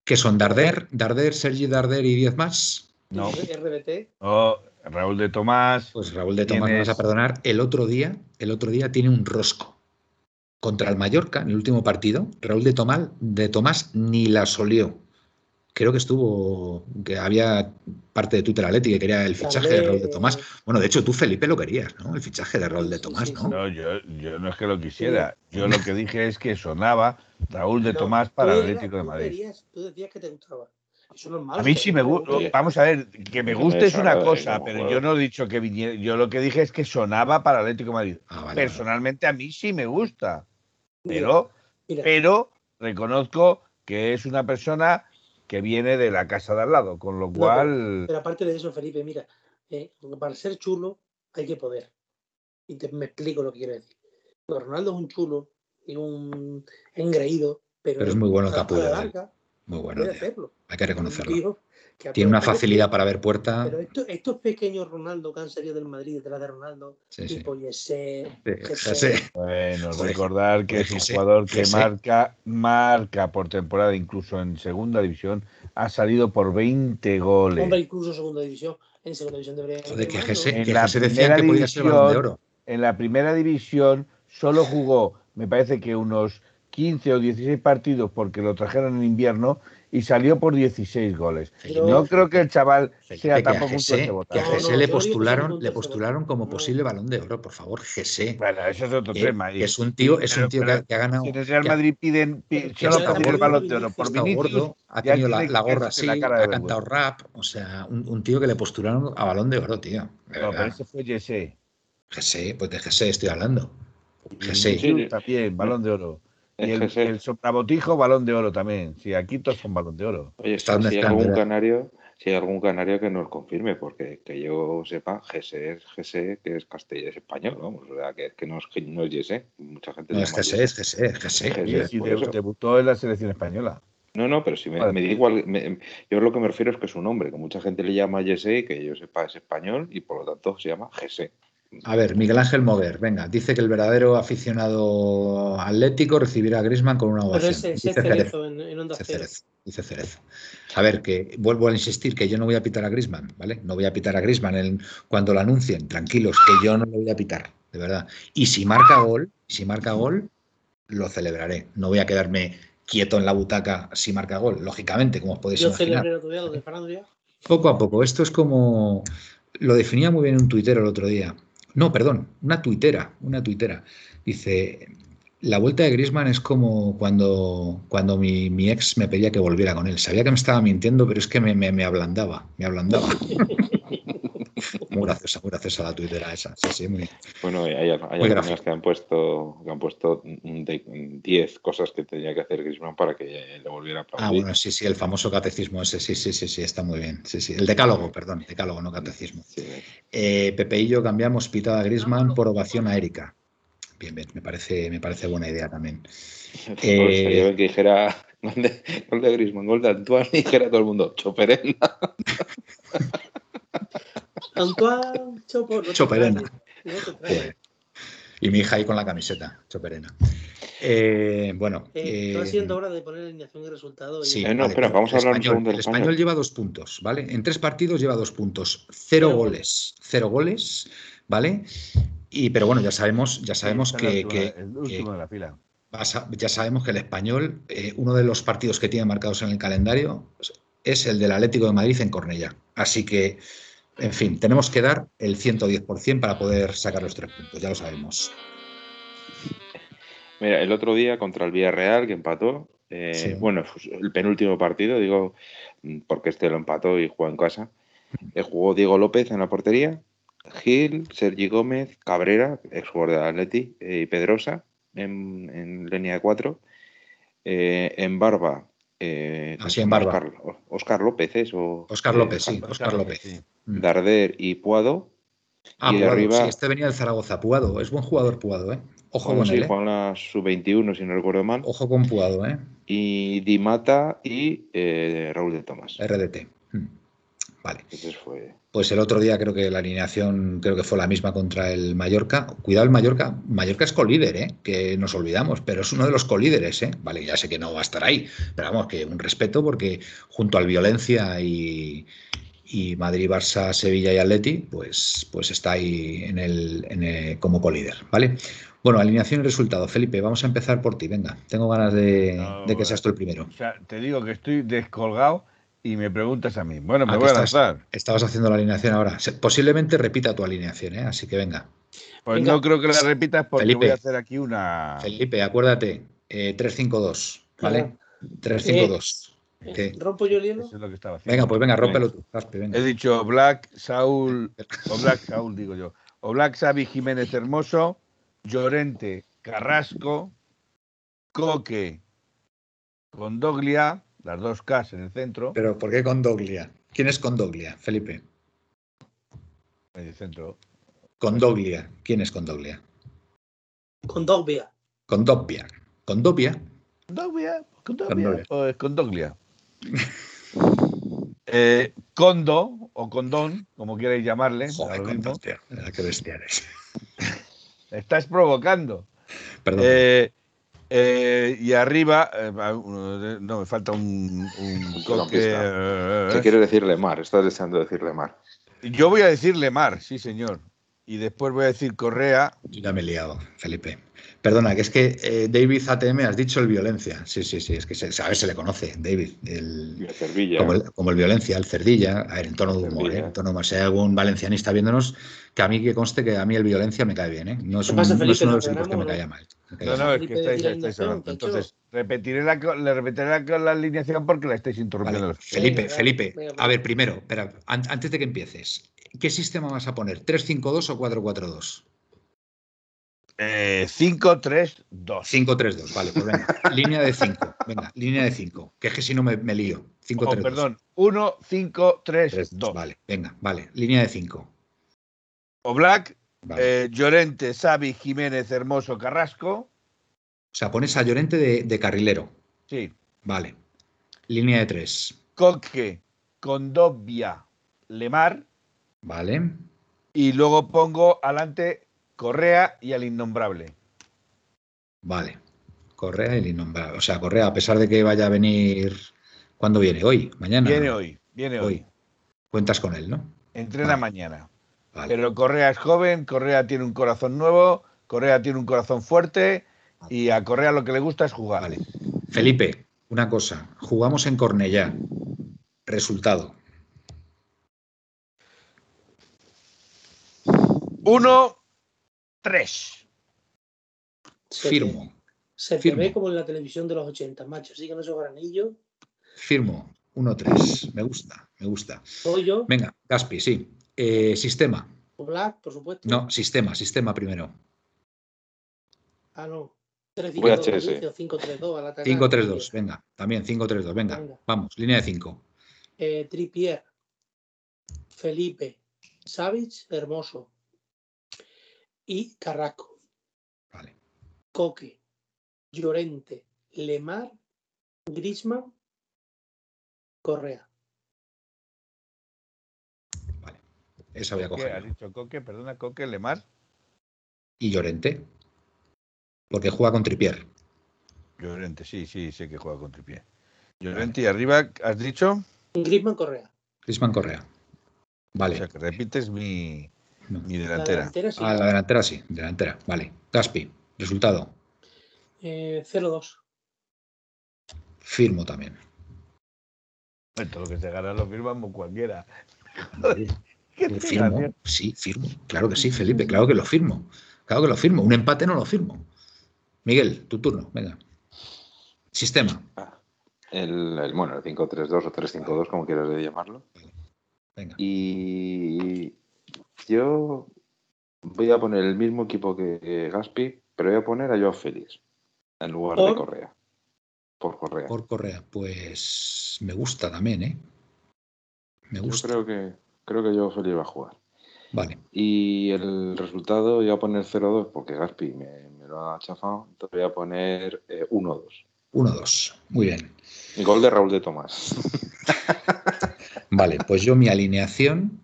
¿Qué son Darder? ¿Darder, Sergi Darder y 10 más? No. RBT. Oh, Raúl de Tomás, Pues Raúl de Tomás, me vas a perdonar. El otro día, el otro día tiene un rosco. Contra el Mallorca, en el último partido, Raúl de Tomás, de Tomás ni la solió. Creo que estuvo, que había parte de Twitter Atleti que quería el fichaje de Raúl de Tomás. Bueno, de hecho, tú, Felipe, lo querías, ¿no? El fichaje de Raúl de Tomás, ¿no? no, yo, yo no es que lo quisiera, yo lo que dije es que sonaba Raúl de Tomás para el Tú Atlético de tú Madrid. querías- tú decías que te gustaba. Eso no es malo. A mí sí me gusta, vamos a ver, que me guste es una cosa, pero yo no he dicho que viniera, yo lo que dije es que sonaba para Atlético de Madrid. Ah, vale, vale. Personalmente a mí sí me gusta, pero, mira, pero reconozco que es una persona que viene de la casa de al lado, con lo cual Pero aparte de eso, Felipe, mira, eh, para ser chulo hay que poder. Y te, me explico lo que quiero decir. Ronaldo es un chulo y un engreído, pero, Pero es muy bueno capullo, ¿eh? Muy bueno. puede tío. hacerlo. Hay que reconocerlo. tío que ha Tiene una facilidad que- para ver puerta. Pero esto- estos pequeños Ronaldo que han salido del Madrid detrás de Ronaldo, Sí, sí. tipo Yese, Sí. Bueno, recordar que es un jugador que marca, marca por temporada, incluso en segunda división, ha salido por 20 goles. Hombre, incluso segunda división. En segunda división debería Joder, que Jesse, que la Jesse decían primera que podía ser de oro. En la primera división solo jugó, me parece que unos 15 o 16 partidos porque lo trajeron en invierno y salió por 16 goles. Pero- No creo que el chaval sea que tampoco un Jesse, tuerce que a botado. No, Jesse no, le postularon, un le postularon como posible balón de oro, por favor, Jesse. Bueno, ese es otro que, tema. que es un tío, es un Pero- tío que, pero ha- que ha ganado. Si en el Real Madrid piden, pi- que solo pedir el balón de oro por está Vinicius, gordo, ha tenido la, la gorra así, la cara de ha cantado rap, o sea, un, un tío que le postularon a balón de oro, tío. De No, pero ese fue Jesse. Jesse, pues de Jesse estoy hablando. Jesse. También, balón de oro. Y el, Jesse. (laughs) el soprabotijo, balón de oro también. Sí, aquí todos son balón de oro. Oye, si, hay algún canario, si hay algún canario que nos confirme, porque que yo sepa, Gese es Gese, que es castellano, es español, vamos, o sea, que, que no es que no es Jesse, mucha gente No es llama Jesse, Jesse. es Jesse, es Jesse. Jesse. Y debutó en la selección española. No, no, pero si me, Vale. me da igual, me- yo lo que me refiero es que es un nombre, que mucha gente le llama Jesse y que yo sepa es español y por lo tanto se llama Gese. A ver, Miguel Ángel Moguer, venga, dice que el verdadero aficionado atlético recibirá a Grisman con una Pero ovación. ese, Dice ese Cerezo. En, en Onda Dice Cero. Cerezo, dice Cerezo. A ver, que vuelvo a insistir que yo no voy a pitar a Grisman, ¿vale? No voy a pitar a Grisman en- cuando lo anuncien, tranquilos, que yo no lo voy a pitar, de verdad. Y si marca gol, si marca gol, lo celebraré. No voy a quedarme quieto en la butaca si marca gol, lógicamente, como os podéis Yo imaginar. celebré el otro día lo de Francia. Poco a poco. Esto es como. Lo definía muy bien un tuitero el otro día. No, perdón, una tuitera. Una tuitera. Dice. La vuelta de Grisman es como cuando, cuando mi, mi ex me pedía que volviera con él. Sabía que me estaba mintiendo, pero es que me, me- me ablandaba. Me ablandaba. (laughs) (laughs) muy graciosa, muy graciosa la tuitera esa. Sí, sí, muy. Bueno, hay, hay Muy algunas que han puesto que han puesto un de- 10 cosas que tenía que hacer Griezmann para que le volviera a Ah, aplaudir. bueno, sí, sí, el famoso catecismo ese. Sí, sí, sí, sí, está muy bien. Sí, sí. El decálogo, perdón, decálogo, no catecismo. Sí. Eh, Pepe y yo cambiamos pitada a Grisman por ovación a Erika. Bien, bien, me parece, me parece buena idea también. (laughs) Pues Eh, bien que dijera (laughs) gol de, gol de Griezmann, gol de Antoine y dijera todo el mundo, Choperena. Antoine Chopo. no Choperena. no. Joder. Y mi hija ahí con la camiseta, choperena. Eh, bueno, Eh, va eh, siendo hora de poner alineación y resultado. y- sí, Eh, no, vale, espera, pero vamos a hablar un español, segundo del El español lleva dos puntos, ¿vale? En tres partidos lleva dos puntos, cero Cero goles, cero goles, ¿vale? Y pero bueno, ya sabemos, ya sabemos que, el último de la fila. ya sabemos que el español, eh, uno de los partidos que tiene marcados en el calendario es el del Atlético de Madrid en Cornellá. Así que, en fin, tenemos que dar el 110% para poder sacar los tres puntos, ya lo sabemos. Mira, el otro día contra el Villarreal, que empató, eh, Sí. bueno, pues, el penúltimo partido, digo, mm, porque este lo empató y jugó en casa. Eh, jugó Diego López en la portería, Gil, Sergi Gómez, Cabrera, exjugador de Atleti, eh, y Pedrosa en, en línea de cuatro. En Barba, eh, ¿cómo Así en? Barba. Oscar, Oscar López, ¿eso? Oscar Eh, López, sí, Oscar Oscar López. sí. Mm. Darder y Puado. Ah, y Puado, arriba- sí, este venía del Zaragoza, Puado, es buen jugador Puado, ¿eh? Ojo Bueno, con sí, él, ¿eh? juegan la sub-21, si no recuerdo mal. Ojo con Puado, ¿eh? Y Di Mata y eh, Raúl de Tomás. RDT. Mm. Vale. Pues el otro día creo que la alineación creo que fue la misma contra el Mallorca. Cuidado el Mallorca. Mallorca es colíder, ¿eh? que nos olvidamos, pero es uno de los colíderes. ¿eh? Vale, ya sé que no va a estar ahí, pero vamos, que un respeto porque junto al Violencia y, y Madrid, Barça, Sevilla y Atleti, pues, pues está ahí en el, en el- como colíder. ¿vale? Bueno, alineación y resultado. Felipe, vamos a empezar por ti. Venga, tengo ganas de, No, de que seas tú el primero. O sea, te digo que estoy descolgado y me preguntas a mí. Bueno, me Ah, voy a estás- lanzar. Estabas haciendo la alineación ahora. Posiblemente repita tu alineación, ¿eh? así que venga. Pues Venga. no creo que la repitas porque Felipe. voy a hacer aquí una. Felipe, acuérdate, eh, 3-5-2, ¿vale? 3-5-2. Eh, ¿Qué? ¿Rompo yo el hielo? Eso es lo que estaba haciendo. Venga, pues venga, rómpelo tú. Raspe, venga. He dicho Black, Saúl, o Black Saúl, digo yo. O Black Xavi Jiménez Hermoso, Llorente Carrasco, Coque Condoglia, las dos Ks en el centro, Pero ¿por qué Condoglia? ¿Quién es Condoglia, Felipe? medio centro. Condoglia. ¿Quién es Condoglia? Condoglia, Condoglia. Condoglia, pues Condoglia. Eh, Condo o Condón, como queráis llamarle. Joder, lo con mismo. tío. Mira Qué bestia eres. (laughs) Estás provocando. Perdón. Eh, eh, y arriba, eh, no, me falta un, un coque, eh, ¿Qué quiere decirle Mar? Estás deseando decirle Mar. Yo voy a decirle Mar, sí, señor. Y después voy a decir Correa. Yo ya me he liado, Felipe. Perdona, que es que eh, David ATM has dicho el violencia. Sí, sí, sí, es que se, a ver, se le conoce, David. El, a Cervilla. como, el, como el violencia, el cerdilla, a ver, en tono de humor. ¿eh? En tono de humor. Si hay algún valencianista viéndonos, que a mí que conste que a mí el violencia me cae bien, ¿eh? No es, ¿Qué un, pasa, no es Felipe? uno de ¿Nos los equipos que me no? mal. Me No, mal. no, es que estáis, estáis hablando. Entonces, repetiré la, co- le repetiré la, la alineación porque la estáis interrumpiendo. Vale, los- Felipe, Felipe, a ver, primero, espera, an- antes de que empieces, ¿qué sistema vas a poner? ¿3-5-2 o 4-4-2? Eh, 5, 3, 2. 5-3-2, vale, pues venga, (laughs) línea de 5, venga, línea de 5, que es que si no me, me lío. 5-3-2. Oh, perdón, 1, 5, 3, Tres, 2. Vale, venga, vale, línea de 5. O Black, Vale. eh, Llorente, Xavi, Jiménez, Hermoso, Carrasco. O sea, pones a Llorente de, de carrilero. Sí. Vale. Línea de 3. Coque, Condovia, Lemar. Vale. Y luego pongo adelante Correa y al innombrable. Vale. Correa y el innombrable. O sea, Correa, a pesar de que vaya a venir. ¿Cuándo viene? ¿Hoy? ¿Mañana? Viene hoy, viene hoy. Hoy. Cuentas con él, ¿no? Entrena Vale. mañana. Vale. Pero Correa es joven, Correa tiene un corazón nuevo, Correa tiene un corazón fuerte y a Correa lo que le gusta es jugar. Vale. Felipe, una cosa. Jugamos en Cornellá. Resultado. Uno, tres. Se te- Firmo. Se te Firmo. ve como en la televisión de los 80, macho. Así con esos granillos. Firmo. 1-3. Me gusta, me gusta. Soy yo, Venga, Gaspi, sí. Eh, sistema. Black, por supuesto. No, sistema, sistema primero. Ah, no. 3 VHS. 5-3-2 al atacar. 5-3-2, venga. También 5-3-2, venga. Venga. Vamos, línea de 5. Eh, Trippier, Felipe, Savic, Hermoso y Carrasco, Vale. Coque, Llorente, Lemar, Grisman, Correa. Esa voy a ¿Qué has coger. dicho Coque? Perdona, Coque, Lemar. Y Llorente. Porque juega con Tripier. Llorente, sí, sí, sé que juega con tripié. Llorente y arriba, ¿has dicho? Grisman, Correa. Crisman Correa. O Vale. sea, que repites mi, No. mi La delantera. delantera sí. A la delantera sí, delantera. Vale. Gaspi, resultado. Eh, 0-2. Firmo también. Todo lo que se gana lo firmamos cualquiera. (laughs) ¿Qué te Firmo. Sí, firmo. Claro que sí, Felipe. Claro que lo firmo. Claro que lo firmo. Un empate no lo firmo. Miguel, tu turno. Venga. Sistema. Ah, El, el- bueno, el 5-3-2 o 3-5-2, como quieras llamarlo. Venga. Y yo voy a poner el mismo equipo que Gaspi, pero voy a poner a Joao Félix en lugar de. Correa. Por Correa. Por Correa. Pues me gusta también, ¿eh? Me Yo gusta. creo que creo que Joao Félix va a jugar. Vale. Y el resultado voy a poner 0-2 porque Gaspi me, me lo ha chafado. Entonces voy a poner eh, 1-2. 1-2. Muy bien. Gol de Raúl de Tomás. (laughs) Vale, pues yo mi alineación,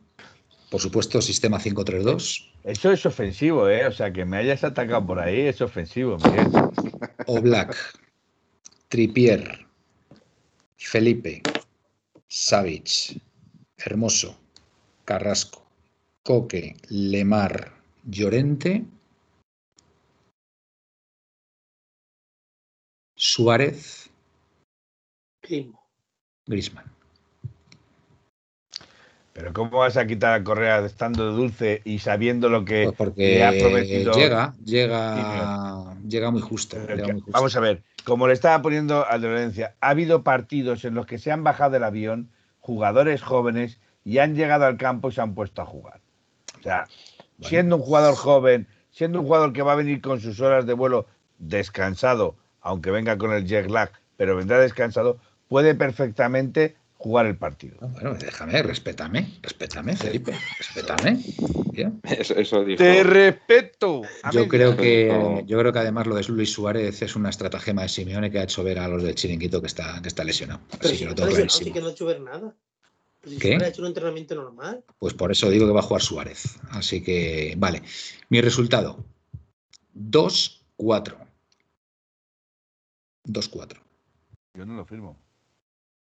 por supuesto, sistema 5-3-2. Eso es ofensivo, ¿eh? O sea, que me hayas atacado por ahí es ofensivo, Miguel. O Black, Tripier, Felipe, Savic, Hermoso, Carrasco, Coque, Lemar, Llorente, Suárez. Grisman. Pero ¿cómo vas a quitar a Correa estando dulce y sabiendo lo que Pues porque le ha prometido? llega, llega, llega muy justo. Vamos a ver, como le estaba poniendo a Lorencia, ha habido partidos en los que se han bajado del avión jugadores jóvenes y han llegado al campo y se han puesto a jugar. O sea, Bueno. siendo un jugador joven, siendo un jugador que va a venir con sus horas de vuelo descansado, aunque venga con el jet lag, pero vendrá descansado, puede perfectamente jugar el partido. No, Bueno, déjame, respétame, respétame, Felipe, respétame. Bien. Eso, eso dijo. Te respeto. Yo creo que yo creo que además lo de Luis Suárez es una estratagema de Simeone que ha hecho ver a los del Chiringuito que está, que está lesionado. Pero Así si que no lo está tengo lesionado, sí que no ha hecho ver nada. Pero si ¿Qué? Suárez ha hecho un entrenamiento normal. Pues por eso digo que va a jugar Suárez. Así que, vale. Mi resultado: 2-4. 2-4. Yo no lo firmo.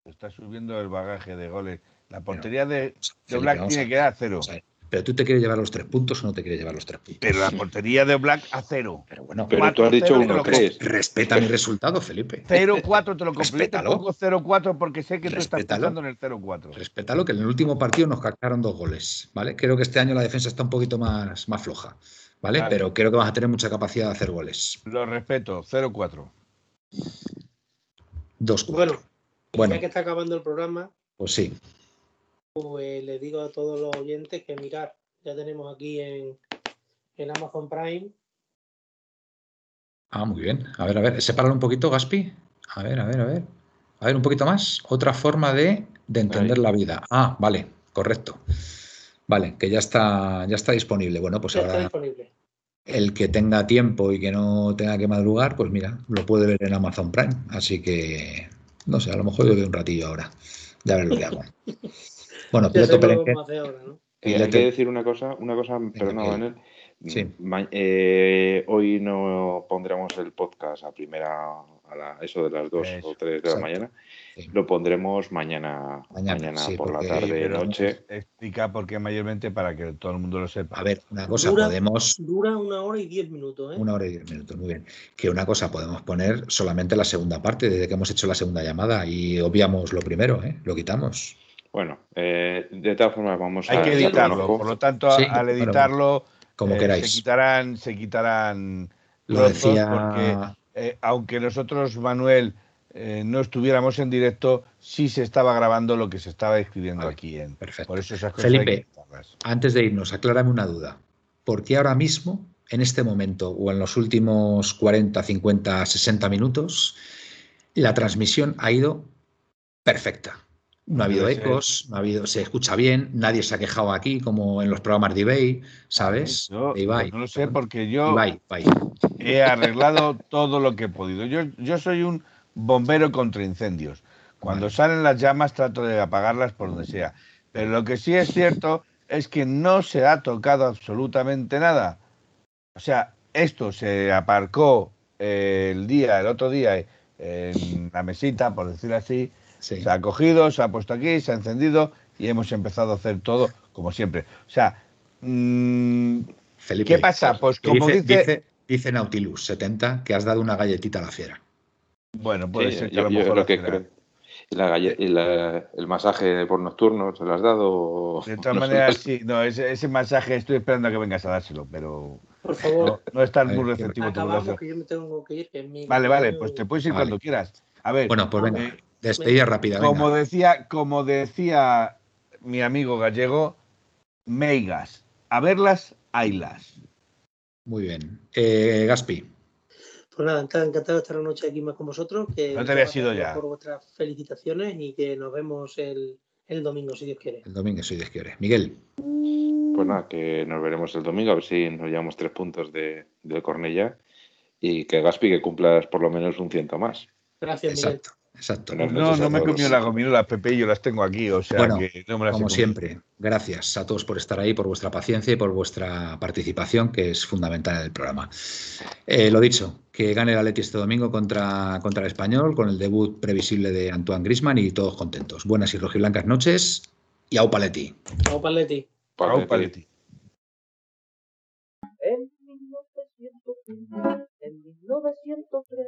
Está subiendo el bagaje de goles. La portería de, de Black tiene a- que dar a cero. Pero tú te quieres llevar los tres puntos o no te quieres llevar los tres puntos. Pero la portería de Black a cero. Pero bueno, Pero tú has dicho 4-0 te lo 1-3. respeta mi resultado, Felipe. 0-4 te lo completo. Respétalo. Pongo 0-4 porque sé que tú estás Respétalo. pensando en el 0-4. Respétalo, que en el último partido nos cacaron dos goles, ¿vale? Creo que este año la defensa está un poquito más, más floja, ¿vale? Pero creo que vas a tener mucha capacidad de hacer goles. Lo respeto, 0-4. 2-4. Bueno, Bueno, ya que está acabando el programa, pues sí. pues le digo a todos los oyentes que mirar, ya tenemos aquí en, en Amazon Prime Ah, muy bien. A ver, a ver, sepáralo un poquito, Gaspi. A ver, a ver, a ver. A ver, un poquito más. Otra forma de, de entender Ahí. la vida. Ah, vale, correcto. Vale, que ya está, ya está disponible. Bueno, pues ya está ahora disponible. el que tenga tiempo y que no tenga que madrugar, pues mira, lo puede ver en Amazon Prime. Así que, no sé, a lo mejor yo veo un ratillo ahora. Ya veré lo que hago. (laughs) Bueno, piloto. Eh, hay que decir una cosa, una cosa, perdona. Manuel. Sí. Eh, hoy no pondremos el podcast a primera, a la- eso de las 2 Eso, o 3 de la mañana. Sí. Lo pondremos mañana, Mañana, mañana, sí, por porque- la tarde, noche. explica por qué mayormente para que todo el mundo lo sepa. A ver, una cosa, Dura- podemos. Dura una hora y diez minutos, ¿eh? Una hora y diez minutos, muy bien. Que una cosa, podemos poner solamente la segunda parte, desde que hemos hecho la segunda llamada y obviamos lo primero, ¿eh? Lo quitamos. Bueno, eh, de todas formas vamos Hay a que echarle un editarlo, por lo tanto, Sí, al bueno, editarlo Como eh, queráis. se quitarán, se quitarán Lo decía. porque eh, aunque nosotros, Manuel, eh, no estuviéramos en directo, sí se estaba grabando lo que se estaba escribiendo Vale, aquí. En, perfecto. por eso esas cosas hay que Felipe. Antes de irnos, aclárame una duda. ¿Por qué ahora mismo, en este momento o en los últimos 40, 50, 60 minutos, la transmisión ha ido perfecta? No ha habido ecos, no ha habido, se escucha bien, nadie se ha quejado aquí como en los programas de eBay, ¿sabes? Yo, De Ibai. no lo sé porque yo Ibai, Ibai. he arreglado todo lo que he podido. Yo, yo soy un bombero contra incendios. Cuando salen las llamas trato de apagarlas por donde sea. Pero lo que sí es cierto es que no se ha tocado absolutamente nada. O sea, esto se aparcó eh, el día, el otro día, en la mesita, por decirlo así. Sí. Se ha cogido, se ha puesto aquí, se ha encendido y hemos empezado a hacer todo como siempre. O sea, mm, Felipe, ¿qué pasa? Pues como dice- dice Nautilus 70 que has dado una galletita a la fiera. Bueno, puede Sí, ser que yo- a lo yo mejor lo que creo. ¿Y, la galle- y la- el masaje por nocturno se lo has dado? o De (laughs) no todas lo maneras, sí, no, ese, ese mensaje estoy esperando a que vengas a dárselo, pero Por favor, no, no estás muy receptivo tu acabamos brazo. que yo me tengo que ir. Que es mi Vale, vale, pues te puedes ir Vale. cuando quieras. A ver, Bueno, pues venga, eh, despedida rápida. venga. como decía, como decía mi amigo gallego, meigas, a verlas, haylas. Muy bien. Eh, Gaspi, Pues nada, encantado encantado de estar una noche aquí más con vosotros. Que No te habías ido ya. Por vuestras felicitaciones y que nos vemos el, el domingo, si Dios quiere. el domingo soy de quiere. Miguel, Pues nada, que nos veremos el domingo, a ver si nos llevamos tres puntos de, de Cornella y que Gaspi que cumplas por lo menos un ciento más. Gracias, Miguel. Exacto, No, no me he comido las gominolas, Pepe, y yo las tengo aquí, o sea Bueno, que no me las Como siempre, gracias a todos por estar ahí, por vuestra paciencia y por vuestra participación, que es fundamental en el programa. Eh, lo dicho, que gane el Atleti este domingo contra, contra el Español, con el debut previsible de Antoine Grisman y todos contentos. Buenas y rojiblancas noches y au Paletti. Chao, Paletti. Para Au, ti. Paletti. En 1903, en 1903,